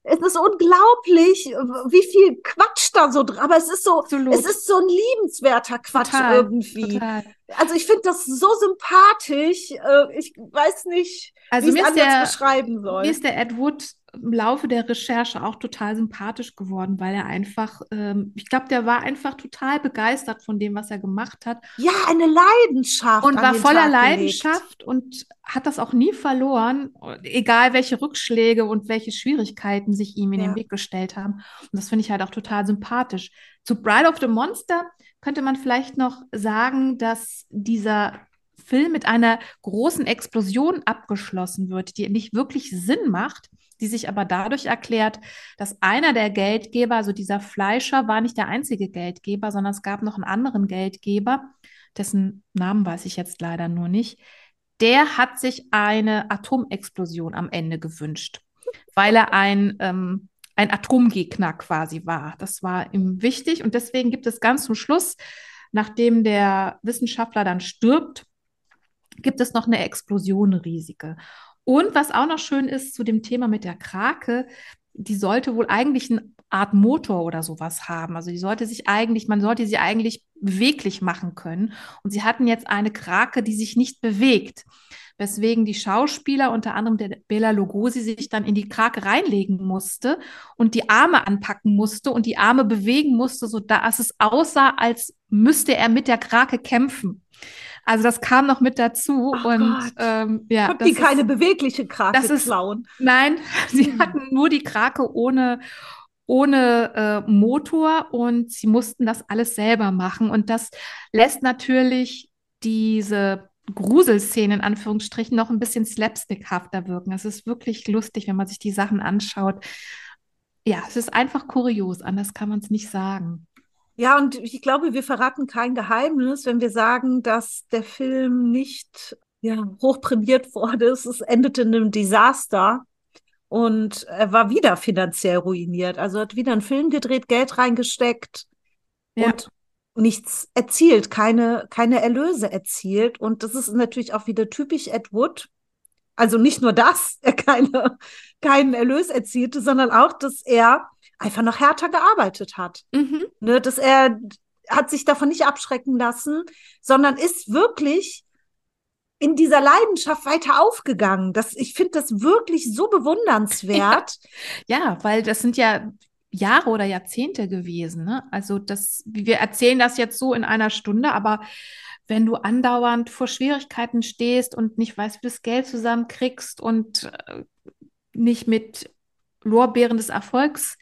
Es ist unglaublich, wie viel Quatsch da so drin. Aber es ist so, Absolut. es ist so ein liebenswerter Quatsch total, irgendwie. Total. Also ich finde das so sympathisch. Äh, ich weiß nicht, also wie ich es anders beschreiben soll. Mir ist der Ed Wood im Laufe der Recherche auch total sympathisch geworden, weil er einfach, ähm, ich glaube, der war einfach total begeistert von dem, was er gemacht hat. Ja, eine Leidenschaft. Und war voller Leidenschaft und hat das auch nie verloren, egal welche Rückschläge und welche Schwierigkeiten sich ihm in ja. den Weg gestellt haben. Und das finde ich halt auch total sympathisch. Zu Bride of the Monster könnte man vielleicht noch sagen, dass dieser Film mit einer großen Explosion abgeschlossen wird, die nicht wirklich Sinn macht, die sich aber dadurch erklärt, dass einer der Geldgeber, also dieser Fleischer, war nicht der einzige Geldgeber, sondern es gab noch einen anderen Geldgeber, dessen Namen weiß ich jetzt leider nur nicht. Der hat sich eine Atomexplosion am Ende gewünscht, weil er ein, ähm, ein Atomgegner quasi war. Das war ihm wichtig und deswegen gibt es ganz zum Schluss, nachdem der Wissenschaftler dann stirbt, gibt es noch eine Explosion riesige. Und was auch noch schön ist zu dem Thema mit der Krake, die sollte wohl eigentlich eine Art Motor oder sowas haben. Also die sollte sich eigentlich, man sollte sie eigentlich beweglich machen können. Und sie hatten jetzt eine Krake, die sich nicht bewegt. Weswegen die Schauspieler, unter anderem der Bela Lugosi, sich dann in die Krake reinlegen musste und die Arme anpacken musste und die Arme bewegen musste, sodass es aussah, als müsste er mit der Krake kämpfen. Also das kam noch mit dazu oh und ähm, ja. Konnten die keine ist, bewegliche Krake das ist, klauen? Nein, sie hm. hatten nur die Krake ohne ohne äh, Motor und sie mussten das alles selber machen und das lässt natürlich diese Gruselszenen in Anführungsstrichen noch ein bisschen slapstickhafter wirken. Es ist wirklich lustig, wenn man sich die Sachen anschaut. Ja, es ist einfach kurios, anders kann man es nicht sagen. Ja, und ich glaube, wir verraten kein Geheimnis, wenn wir sagen, dass der Film nicht ja, hochprämiert wurde. Es endete in einem Desaster und er war wieder finanziell ruiniert. Also hat wieder einen Film gedreht, Geld reingesteckt ja. und nichts erzielt, keine, keine Erlöse erzielt. Und das ist natürlich auch wieder typisch Ed Wood. Also nicht nur, dass er keine, keinen Erlös erzielte, sondern auch, dass er einfach noch härter gearbeitet hat. Mhm. Ne, dass er hat sich davon nicht abschrecken lassen, sondern ist wirklich in dieser Leidenschaft weiter aufgegangen. Das, ich finde das wirklich so bewundernswert. Ja. ja, weil das sind ja Jahre oder Jahrzehnte gewesen. Ne? Also das, wir erzählen das jetzt so in einer Stunde, aber wenn du andauernd vor Schwierigkeiten stehst und nicht weißt, wie du das Geld zusammenkriegst und äh, nicht mit Lorbeeren des Erfolgs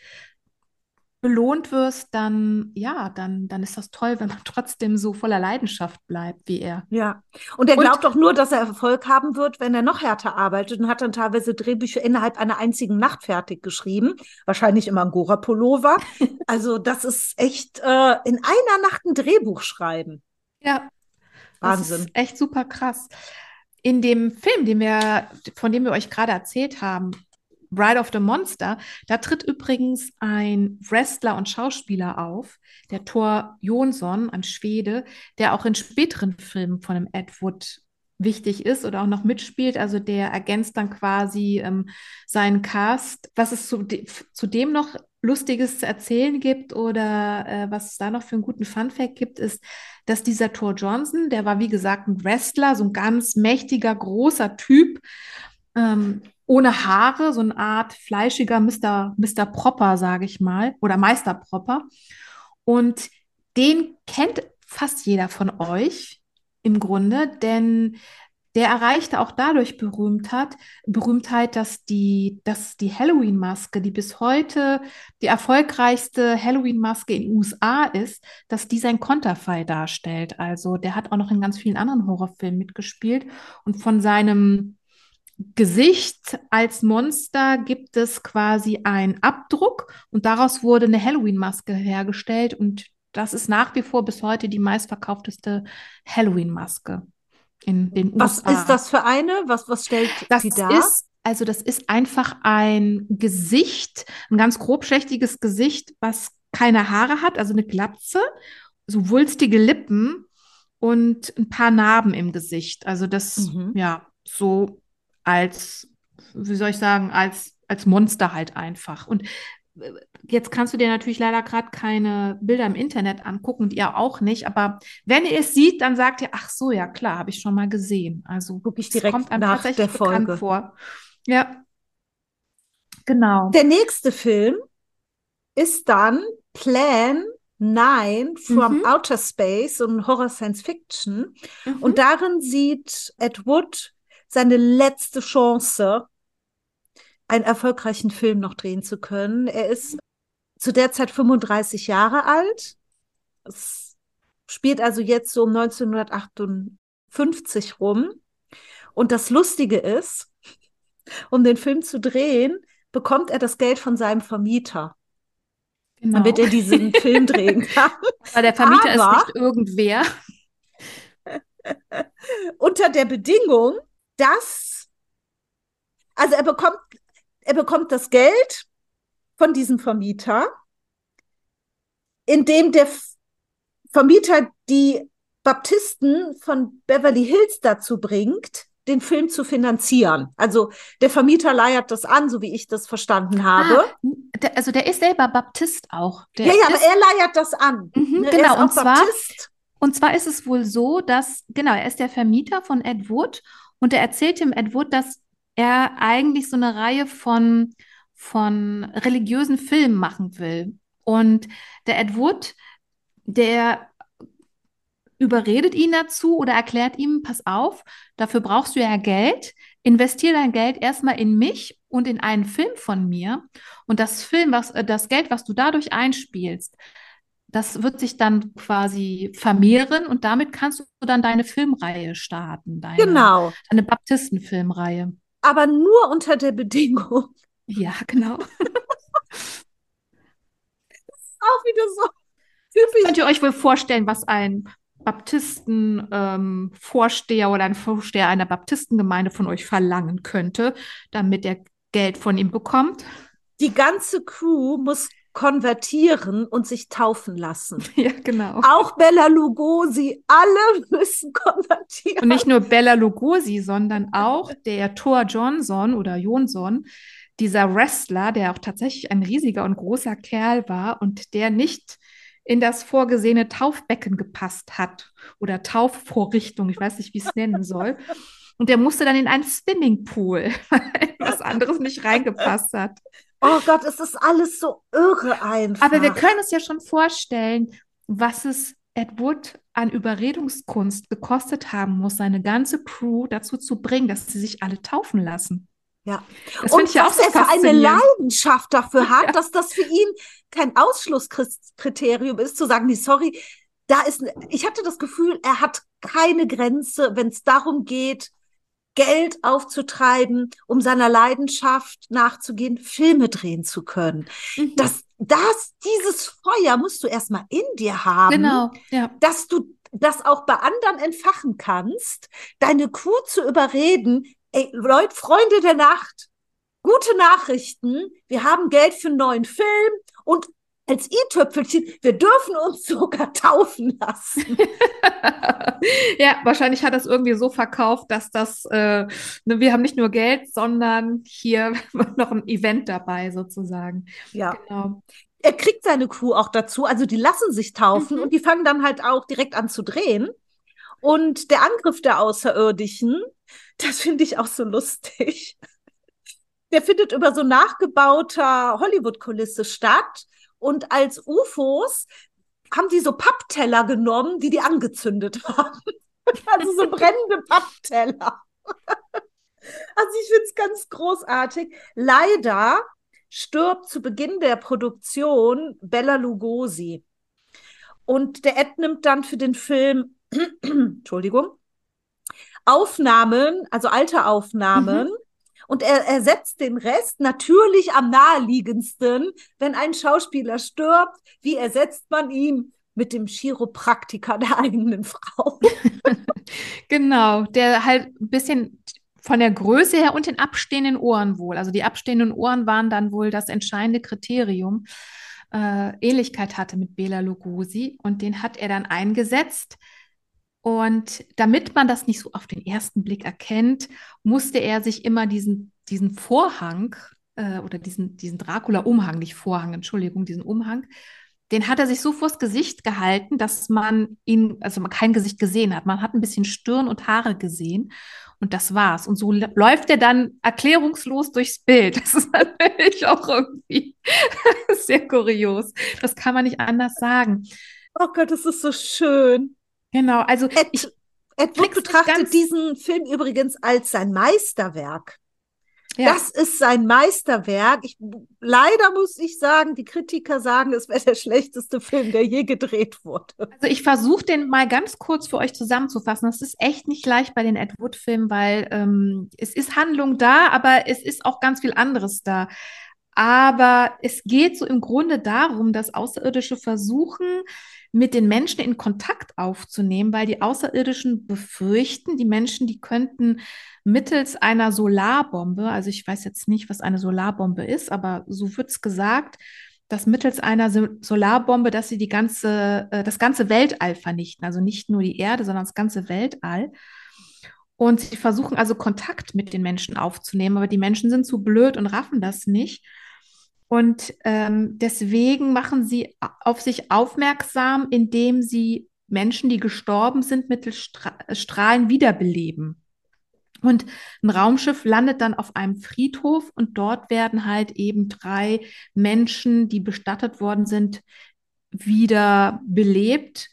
belohnt wirst, dann ja, dann, dann ist das toll, wenn man trotzdem so voller Leidenschaft bleibt wie er. Ja. Und er glaubt auch nur, dass er Erfolg haben wird, wenn er noch härter arbeitet und hat dann teilweise Drehbücher innerhalb einer einzigen Nacht fertig geschrieben. Wahrscheinlich im Angora-Pullover. also, das ist echt äh, in einer Nacht ein Drehbuch schreiben. Ja. Wahnsinn. echt super krass. In dem Film, den wir, von dem wir euch gerade erzählt haben, Bride of the Monster, da tritt übrigens ein Wrestler und Schauspieler auf, der Thor Jonsson, ein Schwede, der auch in späteren Filmen von dem Ed Wood wichtig ist oder auch noch mitspielt. Also der ergänzt dann quasi ähm, seinen Cast. Was es zu, de zu dem noch Lustiges zu erzählen gibt oder äh, was es da noch für einen guten Funfact gibt, ist, dass dieser Thor Johnson, der war wie gesagt ein Wrestler, so ein ganz mächtiger, großer Typ, ähm, ohne Haare, so eine Art fleischiger Mr. Mr. Propper, sage ich mal, oder Meister Propper. Und den kennt fast jeder von euch im Grunde, denn der erreichte auch dadurch Berühmtheit, Berühmtheit, dass die, dass die Halloween-Maske, die bis heute die erfolgreichste Halloween-Maske in den USA ist, dass die sein Konterfei darstellt. Also der hat auch noch in ganz vielen anderen Horrorfilmen mitgespielt und von seinem Gesicht als Monster gibt es quasi einen Abdruck und daraus wurde eine Halloween-Maske hergestellt und das ist nach wie vor bis heute die meistverkaufteste Halloween-Maske in den was USA. Was ist das für eine? Was, was stellt das sie da? Ist, also das ist einfach ein Gesicht, ein ganz grobschlächtiges Gesicht, was keine Haare hat, also eine Glatze, so wulstige Lippen und ein paar Narben im Gesicht. Also das, mhm. ja, so als, wie soll ich sagen, als, als Monster halt einfach. Und äh, jetzt kannst du dir natürlich leider gerade keine Bilder im Internet angucken und ihr auch nicht, aber wenn ihr es sieht, dann sagt ihr, ach so, ja klar, habe ich schon mal gesehen. Also gucke ich direkt kommt einem nach tatsächlich der Folge vor. Ja, genau. Der nächste Film ist dann Plan 9 from mhm. Outer Space und Horror Science Fiction. Mhm. Und darin sieht Ed Wood seine letzte Chance, einen erfolgreichen Film noch drehen zu können. Er ist zu der Zeit 35 Jahre alt. Es spielt also jetzt so um 1958 rum. Und das Lustige ist, um den Film zu drehen, bekommt er das Geld von seinem Vermieter. Genau. Damit er diesen Film drehen kann. Aber der Vermieter Aber, ist nicht irgendwer. unter der Bedingung, dass, also er bekommt, er bekommt das Geld von diesem Vermieter, indem der Vermieter die Baptisten von Beverly Hills dazu bringt, den Film zu finanzieren. Also der Vermieter leiert das an, so wie ich das verstanden habe. Ah, der, also der ist selber Baptist auch. Der ja, ja, aber er leiert das an. Mhm, ne? Genau, und zwar, und zwar ist es wohl so, dass, genau, er ist der Vermieter von Ed Wood und er erzählt dem Ed Wood, dass er eigentlich so eine Reihe von, von religiösen Filmen machen will. Und der Ed Wood, der überredet ihn dazu oder erklärt ihm, pass auf, dafür brauchst du ja Geld, investiere dein Geld erstmal in mich und in einen Film von mir. Und das Film, was, äh, das Geld, was du dadurch einspielst, das wird sich dann quasi vermehren und damit kannst du dann deine Filmreihe starten. Deine, genau. Deine Baptistenfilmreihe. Aber nur unter der Bedingung. Ja, genau. auch wieder so typisch. Könnt ihr euch wohl vorstellen, was ein Baptisten-Vorsteher ähm, oder ein Vorsteher einer Baptistengemeinde von euch verlangen könnte, damit er Geld von ihm bekommt? Die ganze Crew muss konvertieren und sich taufen lassen. Ja, genau. Auch Bella Lugosi, alle müssen konvertieren. Und nicht nur Bella Lugosi, sondern auch der Thor Johnson oder Jonsson, dieser Wrestler, der auch tatsächlich ein riesiger und großer Kerl war und der nicht in das vorgesehene Taufbecken gepasst hat oder Taufvorrichtung, ich weiß nicht, wie ich es nennen soll. Und der musste dann in einen Swimmingpool, weil was anderes nicht reingepasst hat. Oh Gott, es ist alles so irre einfach. Aber wir können uns ja schon vorstellen, was es Ed Wood an Überredungskunst gekostet haben muss, seine ganze Crew dazu zu bringen, dass sie sich alle taufen lassen. Ja. Das und ich ja auch so er für eine Leidenschaft dafür hat, ja. dass das für ihn kein Ausschlusskriterium ist, zu sagen, nee, sorry, da ist, ich hatte das Gefühl, er hat keine Grenze, wenn es darum geht, Geld aufzutreiben, um seiner Leidenschaft nachzugehen, Filme drehen zu können. Mhm. Das, das, dieses Feuer musst du erstmal in dir haben, genau, ja. dass du das auch bei anderen entfachen kannst, deine Crew zu überreden, ey, Leute, Freunde der Nacht, gute Nachrichten, wir haben Geld für einen neuen Film und als i-Töpfelchen, wir dürfen uns sogar taufen lassen. ja, wahrscheinlich hat er es irgendwie so verkauft, dass das, äh, ne, wir haben nicht nur Geld, sondern hier noch ein Event dabei sozusagen. Ja. Genau. Er kriegt seine Crew auch dazu, also die lassen sich taufen mhm. und die fangen dann halt auch direkt an zu drehen. Und der Angriff der Außerirdischen, das finde ich auch so lustig. Der findet über so nachgebauter Hollywood-Kulisse statt. Und als UFOs haben die so Pappteller genommen, die die angezündet haben. also so brennende Pappteller. also ich finde es ganz großartig. Leider stirbt zu Beginn der Produktion Bella Lugosi. Und der Ed nimmt dann für den Film, Entschuldigung, Aufnahmen, also alte Aufnahmen, mhm und er ersetzt den Rest natürlich am naheliegendsten, wenn ein Schauspieler stirbt, wie ersetzt man ihn? Mit dem Chiropraktiker der eigenen Frau. genau, der halt ein bisschen von der Größe her und den abstehenden Ohren wohl. Also die abstehenden Ohren waren dann wohl das entscheidende Kriterium. Äh, Ähnlichkeit hatte mit Bela Lugosi und den hat er dann eingesetzt und damit man das nicht so auf den ersten Blick erkennt, musste er sich immer diesen, diesen Vorhang äh, oder diesen, diesen Dracula-Umhang, nicht Vorhang, Entschuldigung, diesen Umhang, den hat er sich so vors Gesicht gehalten, dass man ihn, also man kein Gesicht gesehen hat. Man hat ein bisschen Stirn und Haare gesehen und das war's. Und so läuft er dann erklärungslos durchs Bild. Das ist natürlich auch irgendwie sehr kurios. Das kann man nicht anders sagen. Oh Gott, das ist so schön. Genau, also Ed, ich Ed Wood betrachtet diesen Film übrigens als sein Meisterwerk. Ja. Das ist sein Meisterwerk. Ich, leider muss ich sagen, die Kritiker sagen, es wäre der schlechteste Film, der je gedreht wurde. Also ich versuche den mal ganz kurz für euch zusammenzufassen. Das ist echt nicht leicht bei den Ed Wood-Filmen, weil ähm, es ist Handlung da, aber es ist auch ganz viel anderes da. Aber es geht so im Grunde darum, dass Außerirdische versuchen, mit den Menschen in Kontakt aufzunehmen, weil die Außerirdischen befürchten, die Menschen, die könnten mittels einer Solarbombe, also ich weiß jetzt nicht, was eine Solarbombe ist, aber so wird es gesagt, dass mittels einer Solarbombe, dass sie die ganze, äh, das ganze Weltall vernichten, also nicht nur die Erde, sondern das ganze Weltall. Und sie versuchen also Kontakt mit den Menschen aufzunehmen, aber die Menschen sind zu blöd und raffen das nicht. Und ähm, deswegen machen sie auf sich aufmerksam, indem sie Menschen, die gestorben sind, mittels Stra Strahlen wiederbeleben. Und ein Raumschiff landet dann auf einem Friedhof und dort werden halt eben drei Menschen, die bestattet worden sind, wieder belebt.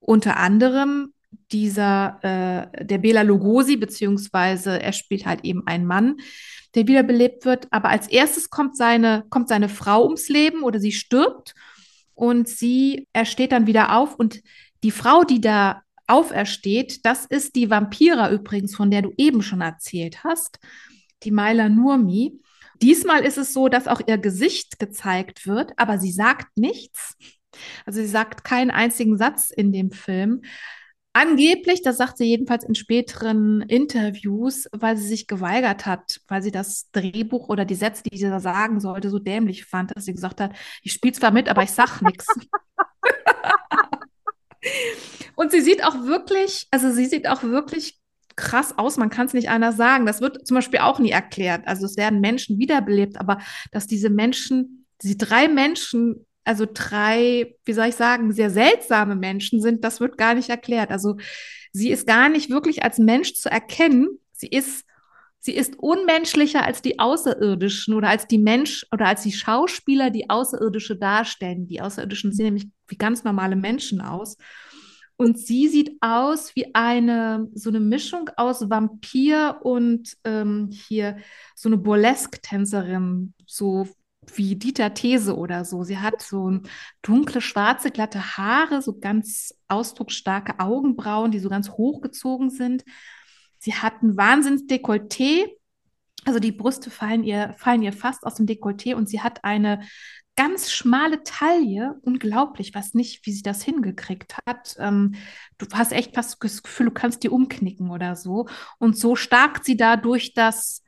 Unter anderem dieser, äh, der Bela Lugosi, beziehungsweise er spielt halt eben einen Mann, der wiederbelebt wird. Aber als erstes kommt seine, kommt seine Frau ums Leben oder sie stirbt und sie, er steht dann wieder auf und die Frau, die da aufersteht, das ist die Vampira übrigens, von der du eben schon erzählt hast, die Maila Nurmi. Diesmal ist es so, dass auch ihr Gesicht gezeigt wird, aber sie sagt nichts. Also sie sagt keinen einzigen Satz in dem Film. Angeblich, das sagt sie jedenfalls in späteren Interviews, weil sie sich geweigert hat, weil sie das Drehbuch oder die Sätze, die sie da sagen sollte, so dämlich fand, dass sie gesagt hat, ich spiele zwar mit, aber ich sag nichts. Und sie sieht auch wirklich, also sie sieht auch wirklich krass aus, man kann es nicht anders sagen. Das wird zum Beispiel auch nie erklärt. Also es werden Menschen wiederbelebt, aber dass diese Menschen, diese drei Menschen also drei, wie soll ich sagen, sehr seltsame Menschen sind, das wird gar nicht erklärt. Also sie ist gar nicht wirklich als Mensch zu erkennen. Sie ist, sie ist unmenschlicher als die Außerirdischen oder als die Mensch oder als die Schauspieler, die Außerirdische darstellen. Die Außerirdischen sehen nämlich wie ganz normale Menschen aus. Und sie sieht aus wie eine, so eine Mischung aus Vampir und ähm, hier so eine Burlesque-Tänzerin, so wie Dieter These oder so. Sie hat so dunkle, schwarze, glatte Haare, so ganz ausdrucksstarke Augenbrauen, die so ganz hochgezogen sind. Sie hat ein Wahnsinns-Dekolleté. Also die Brüste fallen ihr, fallen ihr fast aus dem Dekolleté und sie hat eine ganz schmale Taille. Unglaublich, was nicht, wie sie das hingekriegt hat. Ähm, du hast echt fast das Gefühl, du kannst die umknicken oder so. Und so stark sie da durch das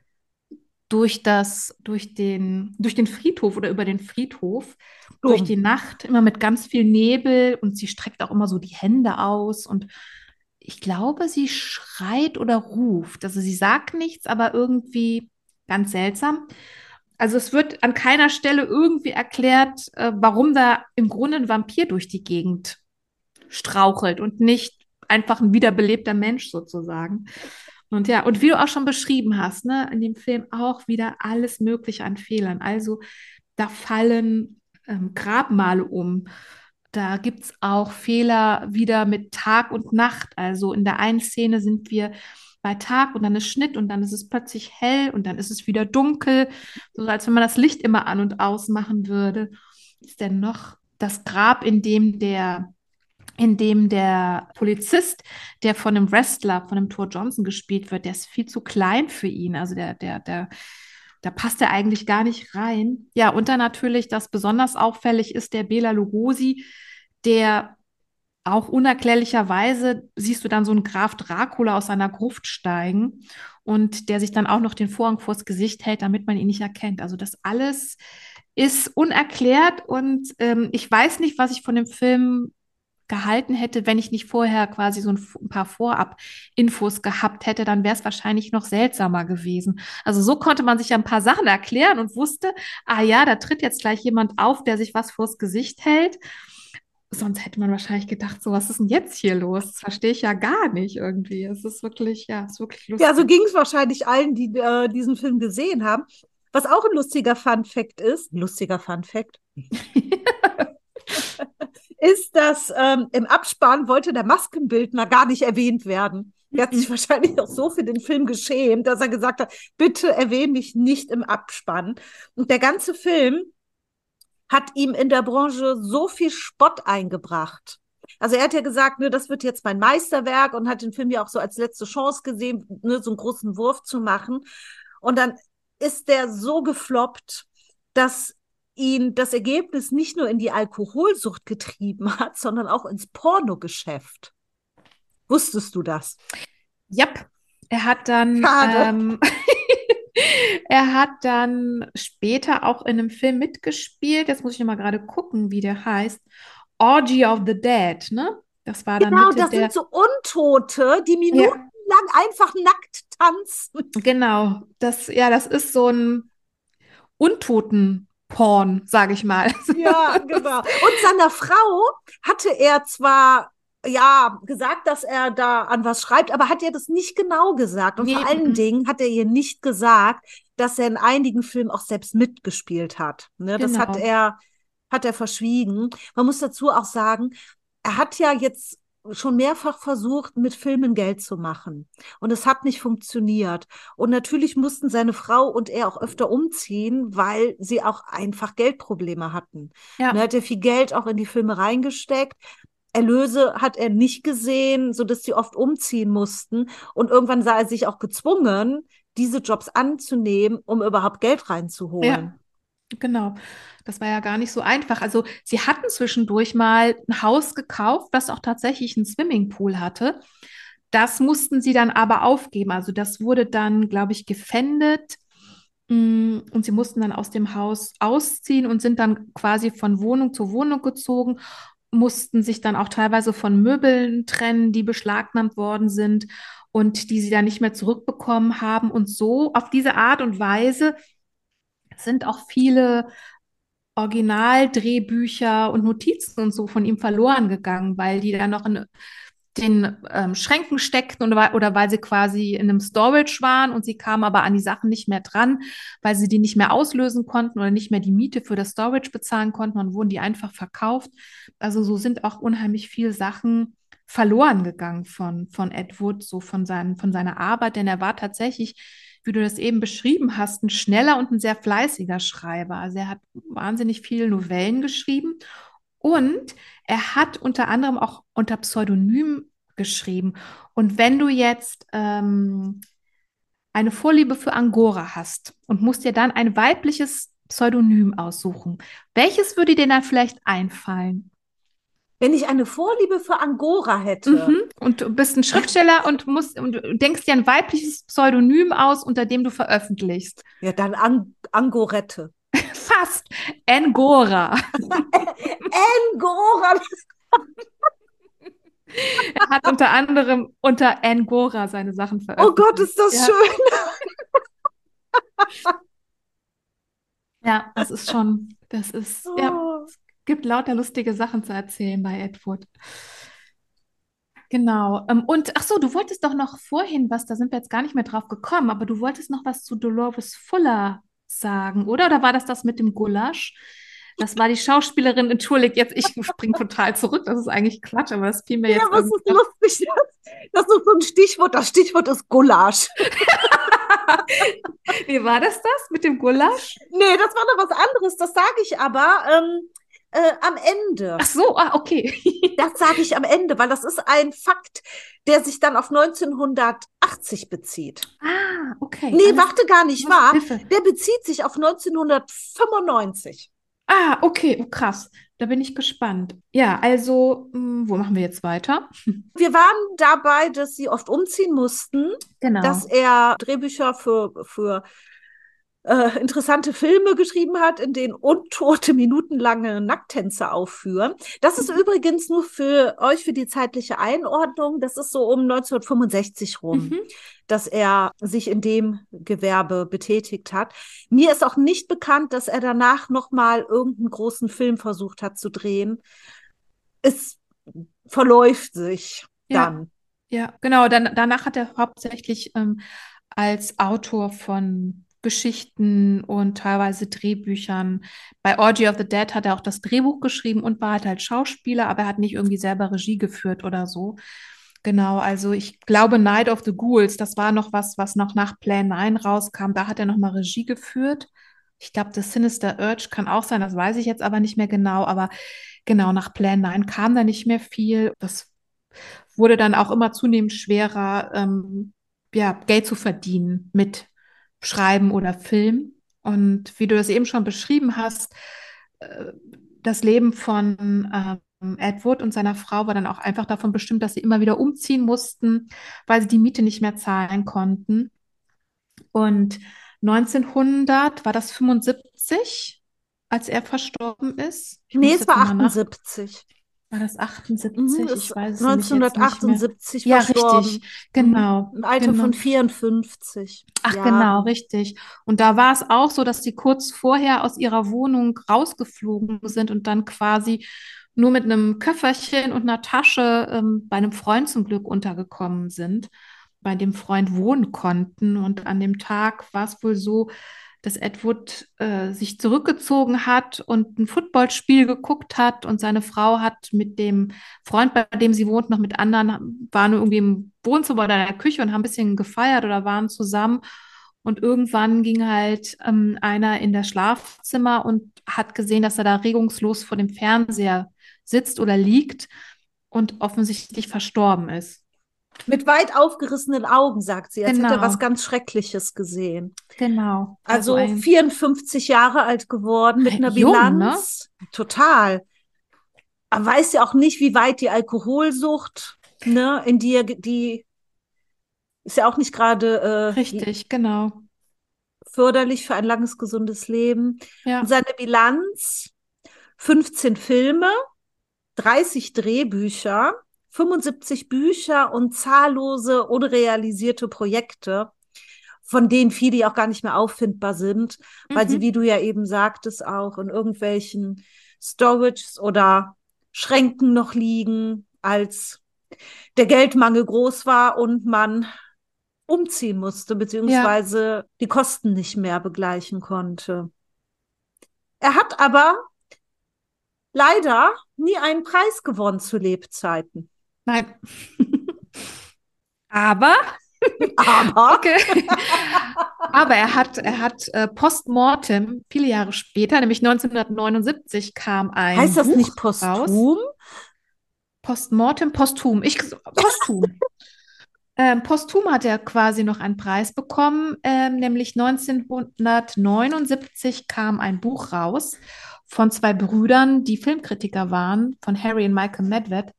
durch das, durch den, durch den Friedhof oder über den Friedhof, Sturm. durch die Nacht, immer mit ganz viel Nebel und sie streckt auch immer so die Hände aus und ich glaube, sie schreit oder ruft. Also sie sagt nichts, aber irgendwie ganz seltsam. Also es wird an keiner Stelle irgendwie erklärt, äh, warum da im Grunde ein Vampir durch die Gegend strauchelt und nicht einfach ein wiederbelebter Mensch sozusagen. Und ja, und wie du auch schon beschrieben hast, ne, in dem Film auch wieder alles Mögliche an Fehlern. Also da fallen ähm, Grabmale um. Da gibt es auch Fehler wieder mit Tag und Nacht. Also in der einen Szene sind wir bei Tag und dann ist Schnitt und dann ist es plötzlich hell und dann ist es wieder dunkel, so als wenn man das Licht immer an und aus machen würde. Ist denn noch das Grab, in dem der in dem der Polizist, der von einem Wrestler, von einem Thor Johnson gespielt wird, der ist viel zu klein für ihn. Also der, der, der, da passt er eigentlich gar nicht rein. Ja, und dann natürlich, das besonders auffällig ist, der Bela Lugosi, der auch unerklärlicherweise siehst du dann so einen Graf Dracula aus seiner Gruft steigen und der sich dann auch noch den Vorhang vors Gesicht hält, damit man ihn nicht erkennt. Also das alles ist unerklärt und ähm, ich weiß nicht, was ich von dem Film gehalten hätte, wenn ich nicht vorher quasi so ein, paar Vorab-Infos gehabt hätte, dann wäre es wahrscheinlich noch seltsamer gewesen. Also so konnte man sich ja ein paar Sachen erklären und wusste, ah ja, da tritt jetzt gleich jemand auf, der sich was vors Gesicht hält. Sonst hätte man wahrscheinlich gedacht, so was ist denn jetzt hier los? Das verstehe ich ja gar nicht irgendwie. Es ist wirklich, ja, es ist wirklich lustig. Ja, so ging es wahrscheinlich allen, die äh, diesen Film gesehen haben. Was auch ein lustiger Fun-Fact ist, lustiger Fun-Fact. ist, dass ähm, im Abspann wollte der Maskenbildner gar nicht erwähnt werden. Er hat sich wahrscheinlich auch so für den Film geschämt, dass er gesagt hat, bitte erwähne mich nicht im Abspann. Und der ganze Film hat ihm in der Branche so viel Spott eingebracht. Also er hat ja gesagt, ne, das wird jetzt mein Meisterwerk und hat den Film ja auch so als letzte Chance gesehen, ne, so einen großen Wurf zu machen. Und dann ist der so gefloppt, dass ihn das Ergebnis nicht nur in die Alkoholsucht getrieben hat, sondern auch ins Pornogeschäft. Wusstest du das? Ja, er hat dann. Ähm, er hat dann später auch in einem Film mitgespielt. Jetzt muss ich noch mal gerade gucken, wie der heißt. Orgy of the Dead, ne? Das war dann genau, das der... sind so Untote, die minutenlang ja. einfach nackt tanzen. Genau, das ja, das ist so ein Untoten Porn, sage ich mal. Ja, genau. Und seiner Frau hatte er zwar ja gesagt, dass er da an was schreibt, aber hat er das nicht genau gesagt. Und nee. vor allen Dingen hat er ihr nicht gesagt, dass er in einigen Filmen auch selbst mitgespielt hat. Ne, genau. Das hat genau. er, hat er verschwiegen. Man muss dazu auch sagen, er hat ja jetzt schon mehrfach versucht, mit Filmen Geld zu machen. Und es hat nicht funktioniert. Und natürlich mussten seine Frau und er auch öfter umziehen, weil sie auch einfach Geldprobleme hatten. Ja. Und er hat ja viel Geld auch in die Filme reingesteckt. Erlöse hat er nicht gesehen, sodass sie oft umziehen mussten. Und irgendwann sah er sich auch gezwungen, diese Jobs anzunehmen, um überhaupt Geld reinzuholen. Ja. Genau, das war ja gar nicht so einfach. Also sie hatten zwischendurch mal ein Haus gekauft, das auch tatsächlich einen Swimmingpool hatte. Das mussten sie dann aber aufgeben. Also das wurde dann, glaube ich, gefändet. Mm, und sie mussten dann aus dem Haus ausziehen und sind dann quasi von Wohnung zu Wohnung gezogen, mussten sich dann auch teilweise von Möbeln trennen, die beschlagnahmt worden sind und die sie dann nicht mehr zurückbekommen haben. Und so auf diese Art und Weise sind auch viele Originaldrehbücher und Notizen und so von ihm verloren gegangen, weil die dann noch in den ähm, Schränken steckten oder, oder weil sie quasi in einem Storage waren und sie kamen aber an die Sachen nicht mehr dran, weil sie die nicht mehr auslösen konnten oder nicht mehr die Miete für das Storage bezahlen konnten und wurden die einfach verkauft. Also so sind auch unheimlich viele Sachen verloren gegangen von, von Ed Wood, so von, seinen, von seiner Arbeit, denn er war tatsächlich wie du das eben beschrieben hast, ein schneller und ein sehr fleißiger Schreiber. Also er hat wahnsinnig viele Novellen geschrieben und er hat unter anderem auch unter Pseudonym geschrieben. Und wenn du jetzt ähm, eine Vorliebe für Angora hast und musst dir dann ein weibliches Pseudonym aussuchen, welches würde dir dann vielleicht einfallen? Wenn ich eine Vorliebe für Angora hätte. Mhm. Und du bist ein Schriftsteller und musst und denkst dir ein weibliches Pseudonym aus, unter dem du veröffentlichst. Ja, dann Ang Angorette. Fast. Angora. Angora. er hat unter anderem unter Angora seine Sachen veröffentlicht. Oh Gott, ist das ja. schön. ja, das ist schon, das ist, oh. ja, gibt lauter lustige Sachen zu erzählen bei Edward. Genau. Ähm, und ach so, du wolltest doch noch vorhin was, da sind wir jetzt gar nicht mehr drauf gekommen, aber du wolltest noch was zu Dolores Fuller sagen, oder? Oder war das das mit dem Gulasch? Das war die Schauspielerin, entschuldigt jetzt, ich springe total zurück, das ist eigentlich Quatsch, aber das fiel mir jetzt. Ja, was ist lustig? Das ist so ein Stichwort, das Stichwort ist Gulasch. Wie war das das mit dem Gulasch? Nee, das war noch was anderes, das sage ich aber. Ähm, äh, am Ende. Ach so, ah, okay. das sage ich am Ende, weil das ist ein Fakt, der sich dann auf 1980 bezieht. Ah, okay. Nee, Alles warte gar nicht wahr. Der bezieht sich auf 1995. Ah, okay, oh, krass. Da bin ich gespannt. Ja, also, hm, wo machen wir jetzt weiter? Wir waren dabei, dass sie oft umziehen mussten. Genau. Dass er Drehbücher für, für äh, interessante Filme geschrieben hat, in denen untote, minutenlange Nacktänze aufführen. Das ist mhm. übrigens nur für euch für die zeitliche Einordnung. Das ist so um 1965 rum, mhm. dass er sich in dem Gewerbe betätigt hat. Mir ist auch nicht bekannt, dass er danach noch mal irgendeinen großen Film versucht hat zu drehen. Es verläuft sich ja. dann. Ja, genau. Dann, danach hat er hauptsächlich ähm, als Autor von Geschichten und teilweise Drehbüchern. Bei Orgy of the Dead hat er auch das Drehbuch geschrieben und war halt, halt Schauspieler, aber er hat nicht irgendwie selber Regie geführt oder so. Genau, also ich glaube Night of the Ghouls, das war noch was, was noch nach Plan 9 rauskam. Da hat er noch mal Regie geführt. Ich glaube, das Sinister Urge kann auch sein, das weiß ich jetzt aber nicht mehr genau. Aber genau, nach Plan 9 kam da nicht mehr viel. Das wurde dann auch immer zunehmend schwerer, ähm, ja, Geld zu verdienen mit Schreiben oder Film. Und wie du das eben schon beschrieben hast, äh, das Leben von ähm, Edward und seiner Frau war dann auch einfach davon bestimmt, dass sie immer wieder umziehen mussten, weil sie die Miete nicht mehr zahlen konnten. Und 1900 war das 75, als er verstorben ist. Ich nee, es war 78. War das 78? Mhm, ich weiß es 1978 nicht. Ja, richtig. Genau. Im Alter genau. von 54. Ach, Jahren. genau, richtig. Und da war es auch so, dass sie kurz vorher aus ihrer Wohnung rausgeflogen sind und dann quasi nur mit einem Köfferchen und einer Tasche ähm, bei einem Freund zum Glück untergekommen sind, bei dem Freund wohnen konnten. Und an dem Tag war es wohl so, dass Edward äh, sich zurückgezogen hat und ein Footballspiel geguckt hat und seine Frau hat mit dem Freund, bei dem sie wohnt, noch mit anderen, waren irgendwie im Wohnzimmer oder in der Küche und haben ein bisschen gefeiert oder waren zusammen. Und irgendwann ging halt ähm, einer in das Schlafzimmer und hat gesehen, dass er da regungslos vor dem Fernseher sitzt oder liegt und offensichtlich verstorben ist. Mit weit aufgerissenen Augen, sagt sie, als genau. hätte er was ganz Schreckliches gesehen. Genau. Also, also 54 Jahre alt geworden mit einer jung, ne? Bilanz. Ne? Total. Aber weiß ja auch nicht, wie weit die Alkoholsucht, ne, in die, die ist ja auch nicht gerade äh, richtig, genau förderlich für ein langes, gesundes Leben. Ja. Und seine Bilanz: 15 Filme, 30 Drehbücher, 75 Bücher und zahllose unrealisierte Projekte, von denen viele auch gar nicht mehr auffindbar sind, mhm. weil sie, mhm. wie du ja eben sagtest, auch in irgendwelchen Storages oder Schränken noch liegen, als der Geldmangel groß war und man umziehen musste, beziehungsweise ja. die Kosten nicht mehr begleichen konnte. Er hat aber leider nie einen Preis gewonnen zu Lebzeiten. Nein. aber. Aber. Okay. aber er hat, er hat äh, postmortem, viele Jahre später, nämlich 1979, kam ein. Heißt das Buch nicht posthum? Raus. Postmortem, posthum. Ich, posthum. Ähm, posthum hat er quasi noch einen Preis bekommen, ähm, nämlich 1979 kam ein Buch raus von zwei Brüdern, die Filmkritiker waren, von Harry und Michael Medved.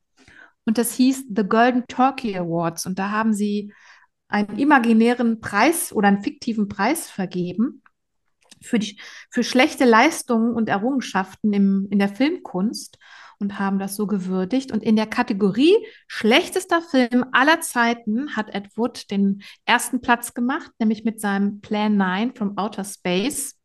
Und das hieß The Golden Turkey Awards. Und da haben sie einen imaginären Preis oder einen fiktiven Preis vergeben für, die, für schlechte Leistungen und Errungenschaften im, in der Filmkunst und haben das so gewürdigt. Und in der Kategorie schlechtester Film aller Zeiten hat Ed Wood den ersten Platz gemacht, nämlich mit seinem Plan 9 from Outer Space.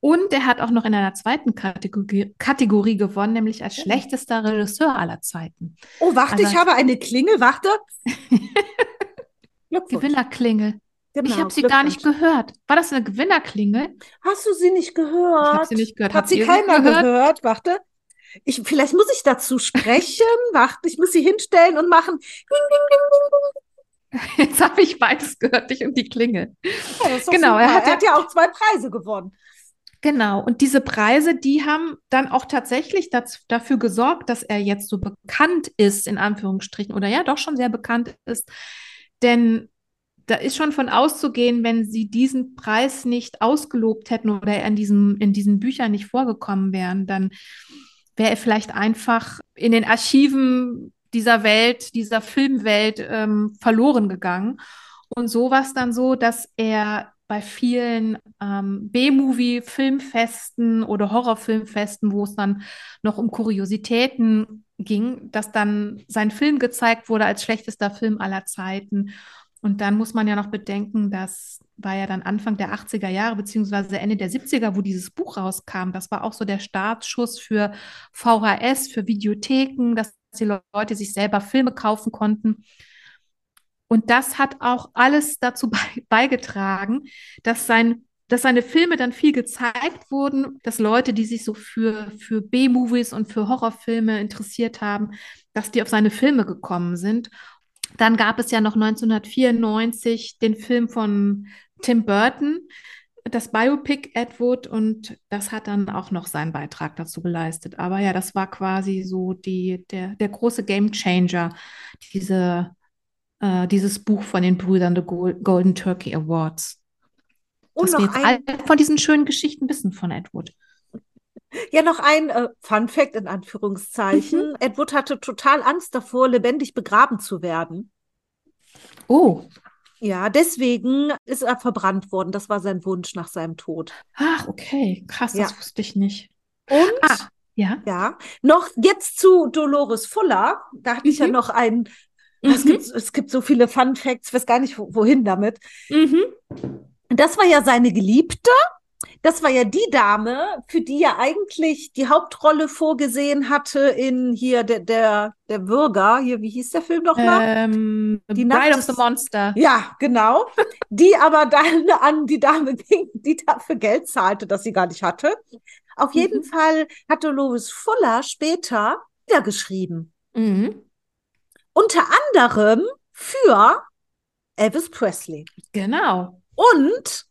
Und er hat auch noch in einer zweiten Kategorie, Kategorie gewonnen, nämlich als schlechtester Regisseur aller Zeiten. Oh, warte, also, ich habe eine Klingel, warte. Gewinnerklingel. Genau, ich habe sie gar nicht gehört. War das eine Gewinnerklingel? Hast du sie nicht gehört? Ich habe sie nicht gehört. Hat sie keiner gehört? gehört? Warte. Ich, vielleicht muss ich dazu sprechen. Warte, ich muss sie hinstellen und machen. Jetzt habe ich beides gehört, dich und die Klingel. Ja, genau, er hat, er hat ja auch zwei Preise gewonnen. Genau, und diese Preise, die haben dann auch tatsächlich dazu, dafür gesorgt, dass er jetzt so bekannt ist, in Anführungsstrichen, oder ja, doch schon sehr bekannt ist. Denn da ist schon von auszugehen, wenn sie diesen Preis nicht ausgelobt hätten oder er in, diesem, in diesen Büchern nicht vorgekommen wären, dann wäre er vielleicht einfach in den Archiven dieser Welt, dieser Filmwelt ähm, verloren gegangen. Und so war es dann so, dass er bei vielen ähm, B-Movie-Filmfesten oder Horrorfilmfesten, wo es dann noch um Kuriositäten ging, dass dann sein Film gezeigt wurde als schlechtester Film aller Zeiten. Und dann muss man ja noch bedenken, das war ja dann Anfang der 80er Jahre, beziehungsweise Ende der 70er, wo dieses Buch rauskam. Das war auch so der Startschuss für VHS, für Videotheken, dass die Leute sich selber Filme kaufen konnten. Und das hat auch alles dazu beigetragen, dass sein dass seine Filme dann viel gezeigt wurden, dass Leute, die sich so für, für B-Movies und für Horrorfilme interessiert haben, dass die auf seine Filme gekommen sind. Dann gab es ja noch 1994 den Film von Tim Burton, das Biopic Edward, und das hat dann auch noch seinen Beitrag dazu geleistet. Aber ja, das war quasi so die, der, der große Game Changer, diese, äh, dieses Buch von den Brüdern The Golden Turkey Awards. Und Dass wir jetzt ein... von diesen schönen Geschichten wissen von Edward. Ja, noch ein äh, Fun Fact in Anführungszeichen. Mhm. Edward hatte total Angst davor, lebendig begraben zu werden. Oh. Ja, deswegen ist er verbrannt worden. Das war sein Wunsch nach seinem Tod. Ach, okay. Krass, ja. das wusste ich nicht. Und ah, ja. ja, noch jetzt zu Dolores Fuller. Da hatte mhm. ich ja mhm. noch einen. Mhm. Es, gibt, es gibt so viele Fun Facts, ich weiß gar nicht, wohin damit. Mhm. Das war ja seine Geliebte das war ja die Dame, für die er eigentlich die Hauptrolle vorgesehen hatte in hier der, der, der Bürger, hier, wie hieß der Film nochmal? Ähm, die Bride of the Monster. Ja, genau. die aber dann an die Dame ging, die dafür Geld zahlte, das sie gar nicht hatte. Auf jeden mhm. Fall hatte Lois Fuller später niedergeschrieben. Mhm. Unter anderem für Elvis Presley. Genau. Und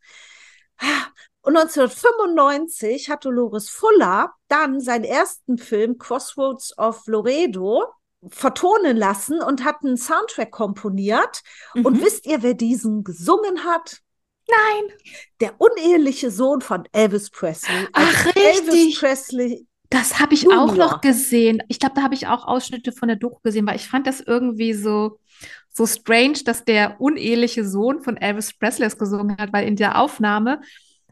und 1995 hat Dolores Fuller dann seinen ersten Film Crossroads of Loredo vertonen lassen und hat einen Soundtrack komponiert. Mhm. Und wisst ihr, wer diesen gesungen hat? Nein. Der uneheliche Sohn von Elvis Presley. Ach, richtig. Elvis Presley. Das habe ich Junior. auch noch gesehen. Ich glaube, da habe ich auch Ausschnitte von der Doku gesehen, weil ich fand das irgendwie so, so strange, dass der uneheliche Sohn von Elvis Presley es gesungen hat, weil in der Aufnahme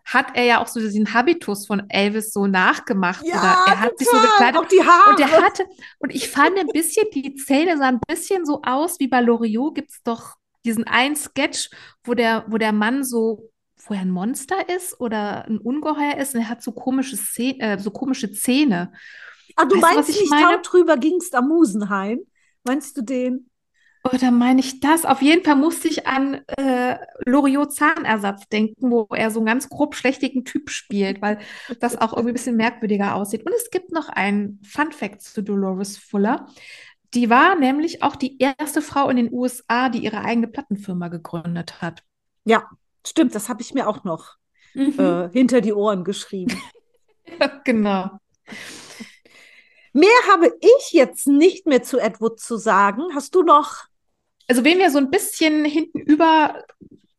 hat er ja auch so diesen Habitus von Elvis so nachgemacht. Ja, oder er hat total. sich so gekleidet. Auch die Haare. Und er hatte, und ich fand ein bisschen, die Zähne sahen ein bisschen so aus wie bei Loriot gibt es doch diesen einen Sketch, wo der, wo der Mann so, wo er ein Monster ist oder ein Ungeheuer ist und er hat so komische, Zähne, äh, so komische Zähne. Ah, du weißt meinst du, nicht, meine? drüber gingst am Musenhain? Meinst du den? Oder meine ich das? Auf jeden Fall musste ich an äh, Loriot Zahnersatz denken, wo er so einen ganz grob schlechtigen Typ spielt, weil das auch irgendwie ein bisschen merkwürdiger aussieht. Und es gibt noch einen Fun Fact zu Dolores Fuller. Die war nämlich auch die erste Frau in den USA, die ihre eigene Plattenfirma gegründet hat. Ja, stimmt, das habe ich mir auch noch mhm. äh, hinter die Ohren geschrieben. ja, genau. Mehr habe ich jetzt nicht mehr zu Edward zu sagen. Hast du noch also wen wir so ein bisschen hinten über,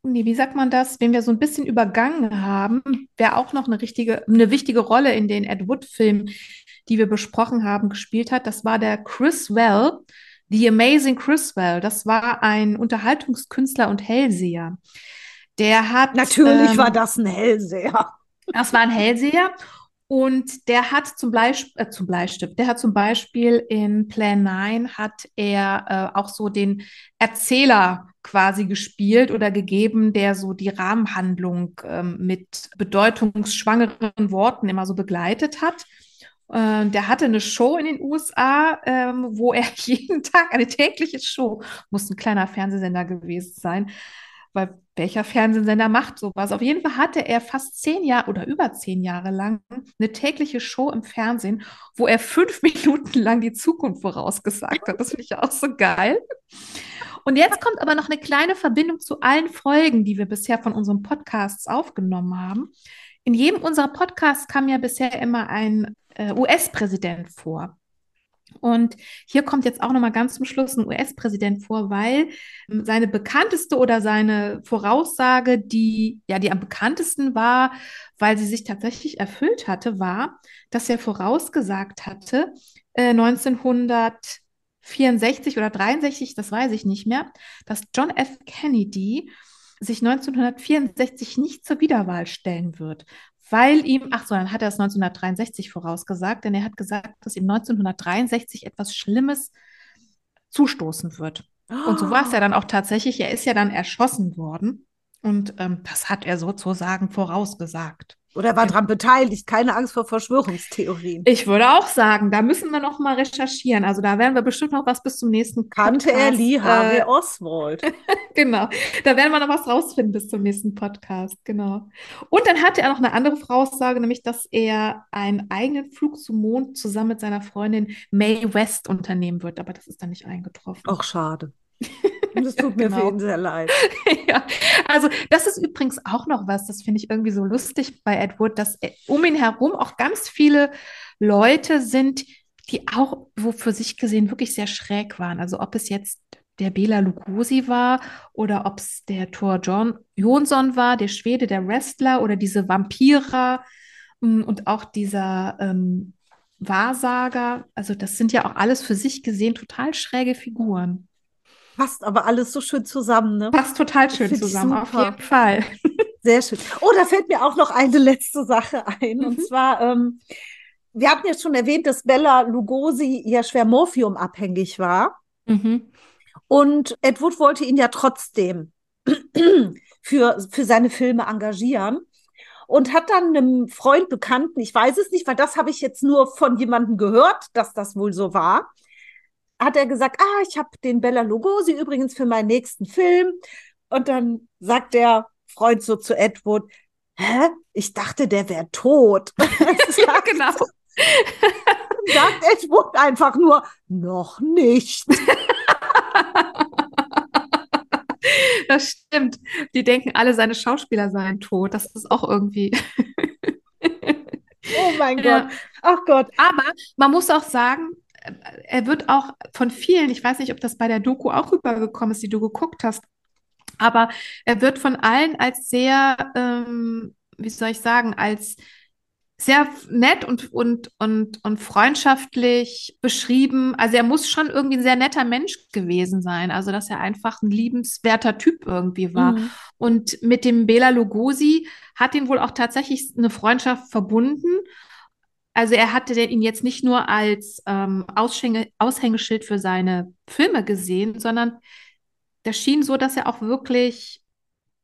nee, wie sagt man das, wen wir so ein bisschen übergangen haben, wer auch noch eine richtige, eine wichtige Rolle in den Ed Wood-Filmen, die wir besprochen haben, gespielt hat, das war der Chris Well, The Amazing Chris Well. Das war ein Unterhaltungskünstler und Hellseher. Der hat. Natürlich ähm, war das ein Hellseher. Das war ein Hellseher und der hat zum, Bleist äh, zum Bleistift, der hat zum Beispiel in Plan 9 hat er äh, auch so den Erzähler quasi gespielt oder gegeben, der so die Rahmenhandlung ähm, mit bedeutungsschwangeren Worten immer so begleitet hat. Äh, der hatte eine Show in den USA, ähm, wo er jeden Tag eine tägliche Show, muss ein kleiner Fernsehsender gewesen sein, weil welcher Fernsehsender macht sowas? Auf jeden Fall hatte er fast zehn Jahre oder über zehn Jahre lang eine tägliche Show im Fernsehen, wo er fünf Minuten lang die Zukunft vorausgesagt hat. Das finde ich auch so geil. Und jetzt kommt aber noch eine kleine Verbindung zu allen Folgen, die wir bisher von unseren Podcasts aufgenommen haben. In jedem unserer Podcasts kam ja bisher immer ein äh, US-Präsident vor. Und hier kommt jetzt auch nochmal ganz zum Schluss ein US-Präsident vor, weil ähm, seine bekannteste oder seine Voraussage, die ja die am bekanntesten war, weil sie sich tatsächlich erfüllt hatte, war, dass er vorausgesagt hatte, äh, 1964 oder 63, das weiß ich nicht mehr, dass John F. Kennedy sich 1964 nicht zur Wiederwahl stellen wird, weil ihm, ach so, dann hat er es 1963 vorausgesagt, denn er hat gesagt, dass ihm 1963 etwas Schlimmes zustoßen wird. Und so war es ja dann auch tatsächlich. Er ist ja dann erschossen worden. Und ähm, das hat er sozusagen vorausgesagt. Oder war daran beteiligt, keine Angst vor Verschwörungstheorien. Ich würde auch sagen, da müssen wir noch mal recherchieren. Also da werden wir bestimmt noch was bis zum nächsten Podcast. Kannte er Lee Harvey äh, Oswald. genau, da werden wir noch was rausfinden bis zum nächsten Podcast, genau. Und dann hatte er noch eine andere Voraussage, nämlich, dass er einen eigenen Flug zum Mond zusammen mit seiner Freundin Mae West unternehmen wird. Aber das ist dann nicht eingetroffen. Auch schade. Das tut mir genau. für ihn sehr leid. ja, also das ist übrigens auch noch was, das finde ich irgendwie so lustig bei Edward, dass um ihn herum auch ganz viele Leute sind, die auch wo für sich gesehen wirklich sehr schräg waren. Also ob es jetzt der Bela Lugosi war oder ob es der Thor John Jonsson war, der Schwede, der Wrestler oder diese Vampira mm, und auch dieser ähm, Wahrsager. Also das sind ja auch alles für sich gesehen total schräge Figuren. Passt aber alles so schön zusammen, ne? Passt total schön zusammen, auf jeden Fall. Sehr schön. Oh, da fällt mir auch noch eine letzte Sache ein. Mhm. Und zwar, ähm, wir hatten ja schon erwähnt, dass Bella Lugosi ja schwer morphiumabhängig war. Mhm. Und Ed Wood wollte ihn ja trotzdem für, für seine Filme engagieren und hat dann einem Freund, Bekannten, ich weiß es nicht, weil das habe ich jetzt nur von jemandem gehört, dass das wohl so war, hat er gesagt, ah, ich habe den Bella Lugosi übrigens für meinen nächsten Film. Und dann sagt der Freund so zu Edward, hä? Ich dachte, der wäre tot. ja, genau. sagt Edward einfach nur, noch nicht. das stimmt. Die denken alle, seine Schauspieler seien tot. Das ist auch irgendwie. oh mein Gott. Ach Gott. Aber man muss auch sagen, er wird auch von vielen, ich weiß nicht, ob das bei der Doku auch rübergekommen ist, die du geguckt hast, aber er wird von allen als sehr, ähm, wie soll ich sagen, als sehr nett und, und, und, und freundschaftlich beschrieben. Also er muss schon irgendwie ein sehr netter Mensch gewesen sein. Also dass er einfach ein liebenswerter Typ irgendwie war. Mhm. Und mit dem Bela Lugosi hat ihn wohl auch tatsächlich eine Freundschaft verbunden. Also er hatte ihn jetzt nicht nur als ähm, Aushängeschild für seine Filme gesehen, sondern das schien so, dass er auch wirklich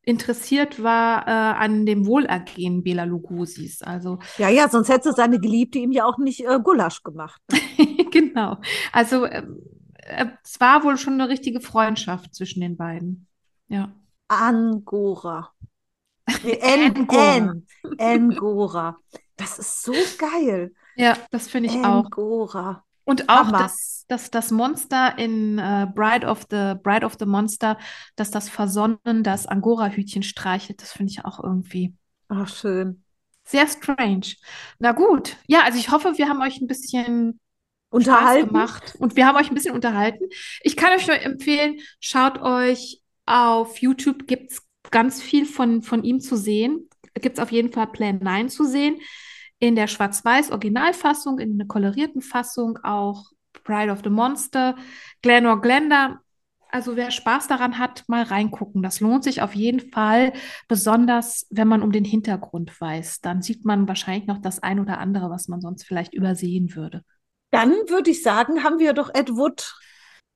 interessiert war äh, an dem Wohlergehen Bela Lugosi's. Also, ja, ja, sonst hätte seine Geliebte ihm ja auch nicht äh, Gulasch gemacht. Ne? genau. Also ähm, äh, es war wohl schon eine richtige Freundschaft zwischen den beiden. Ja. Angora. Angora. Angora. Das ist so geil. Ja, das finde ich auch. Angora. Und auch das, das, das Monster in äh, Bride of the Bride of the Monster, dass das Versonnen das Angora-Hütchen streichelt, das finde ich auch irgendwie. Ach, schön. Sehr strange. Na gut. Ja, also ich hoffe, wir haben euch ein bisschen unterhalten gemacht und wir haben euch ein bisschen unterhalten. Ich kann euch nur empfehlen, schaut euch auf YouTube, gibt es ganz viel von, von ihm zu sehen. Gibt es auf jeden Fall Plan 9 zu sehen in der Schwarz-Weiß-Originalfassung, in einer kolorierten Fassung auch Pride of the Monster, Glenor Glenda. Also wer Spaß daran hat, mal reingucken. Das lohnt sich auf jeden Fall, besonders wenn man um den Hintergrund weiß. Dann sieht man wahrscheinlich noch das ein oder andere, was man sonst vielleicht übersehen würde. Dann würde ich sagen, haben wir doch Ed Wood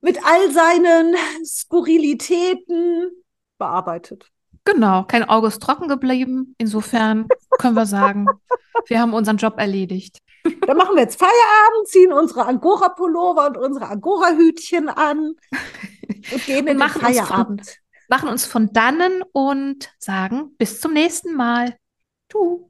mit all seinen Skurrilitäten bearbeitet. Genau, kein Auge ist trocken geblieben. Insofern können wir sagen, wir haben unseren Job erledigt. Dann machen wir jetzt Feierabend, ziehen unsere Angora-Pullover und unsere Angora-Hütchen an und gehen in machen den Feierabend. Uns von, machen uns von dannen und sagen bis zum nächsten Mal. Tu.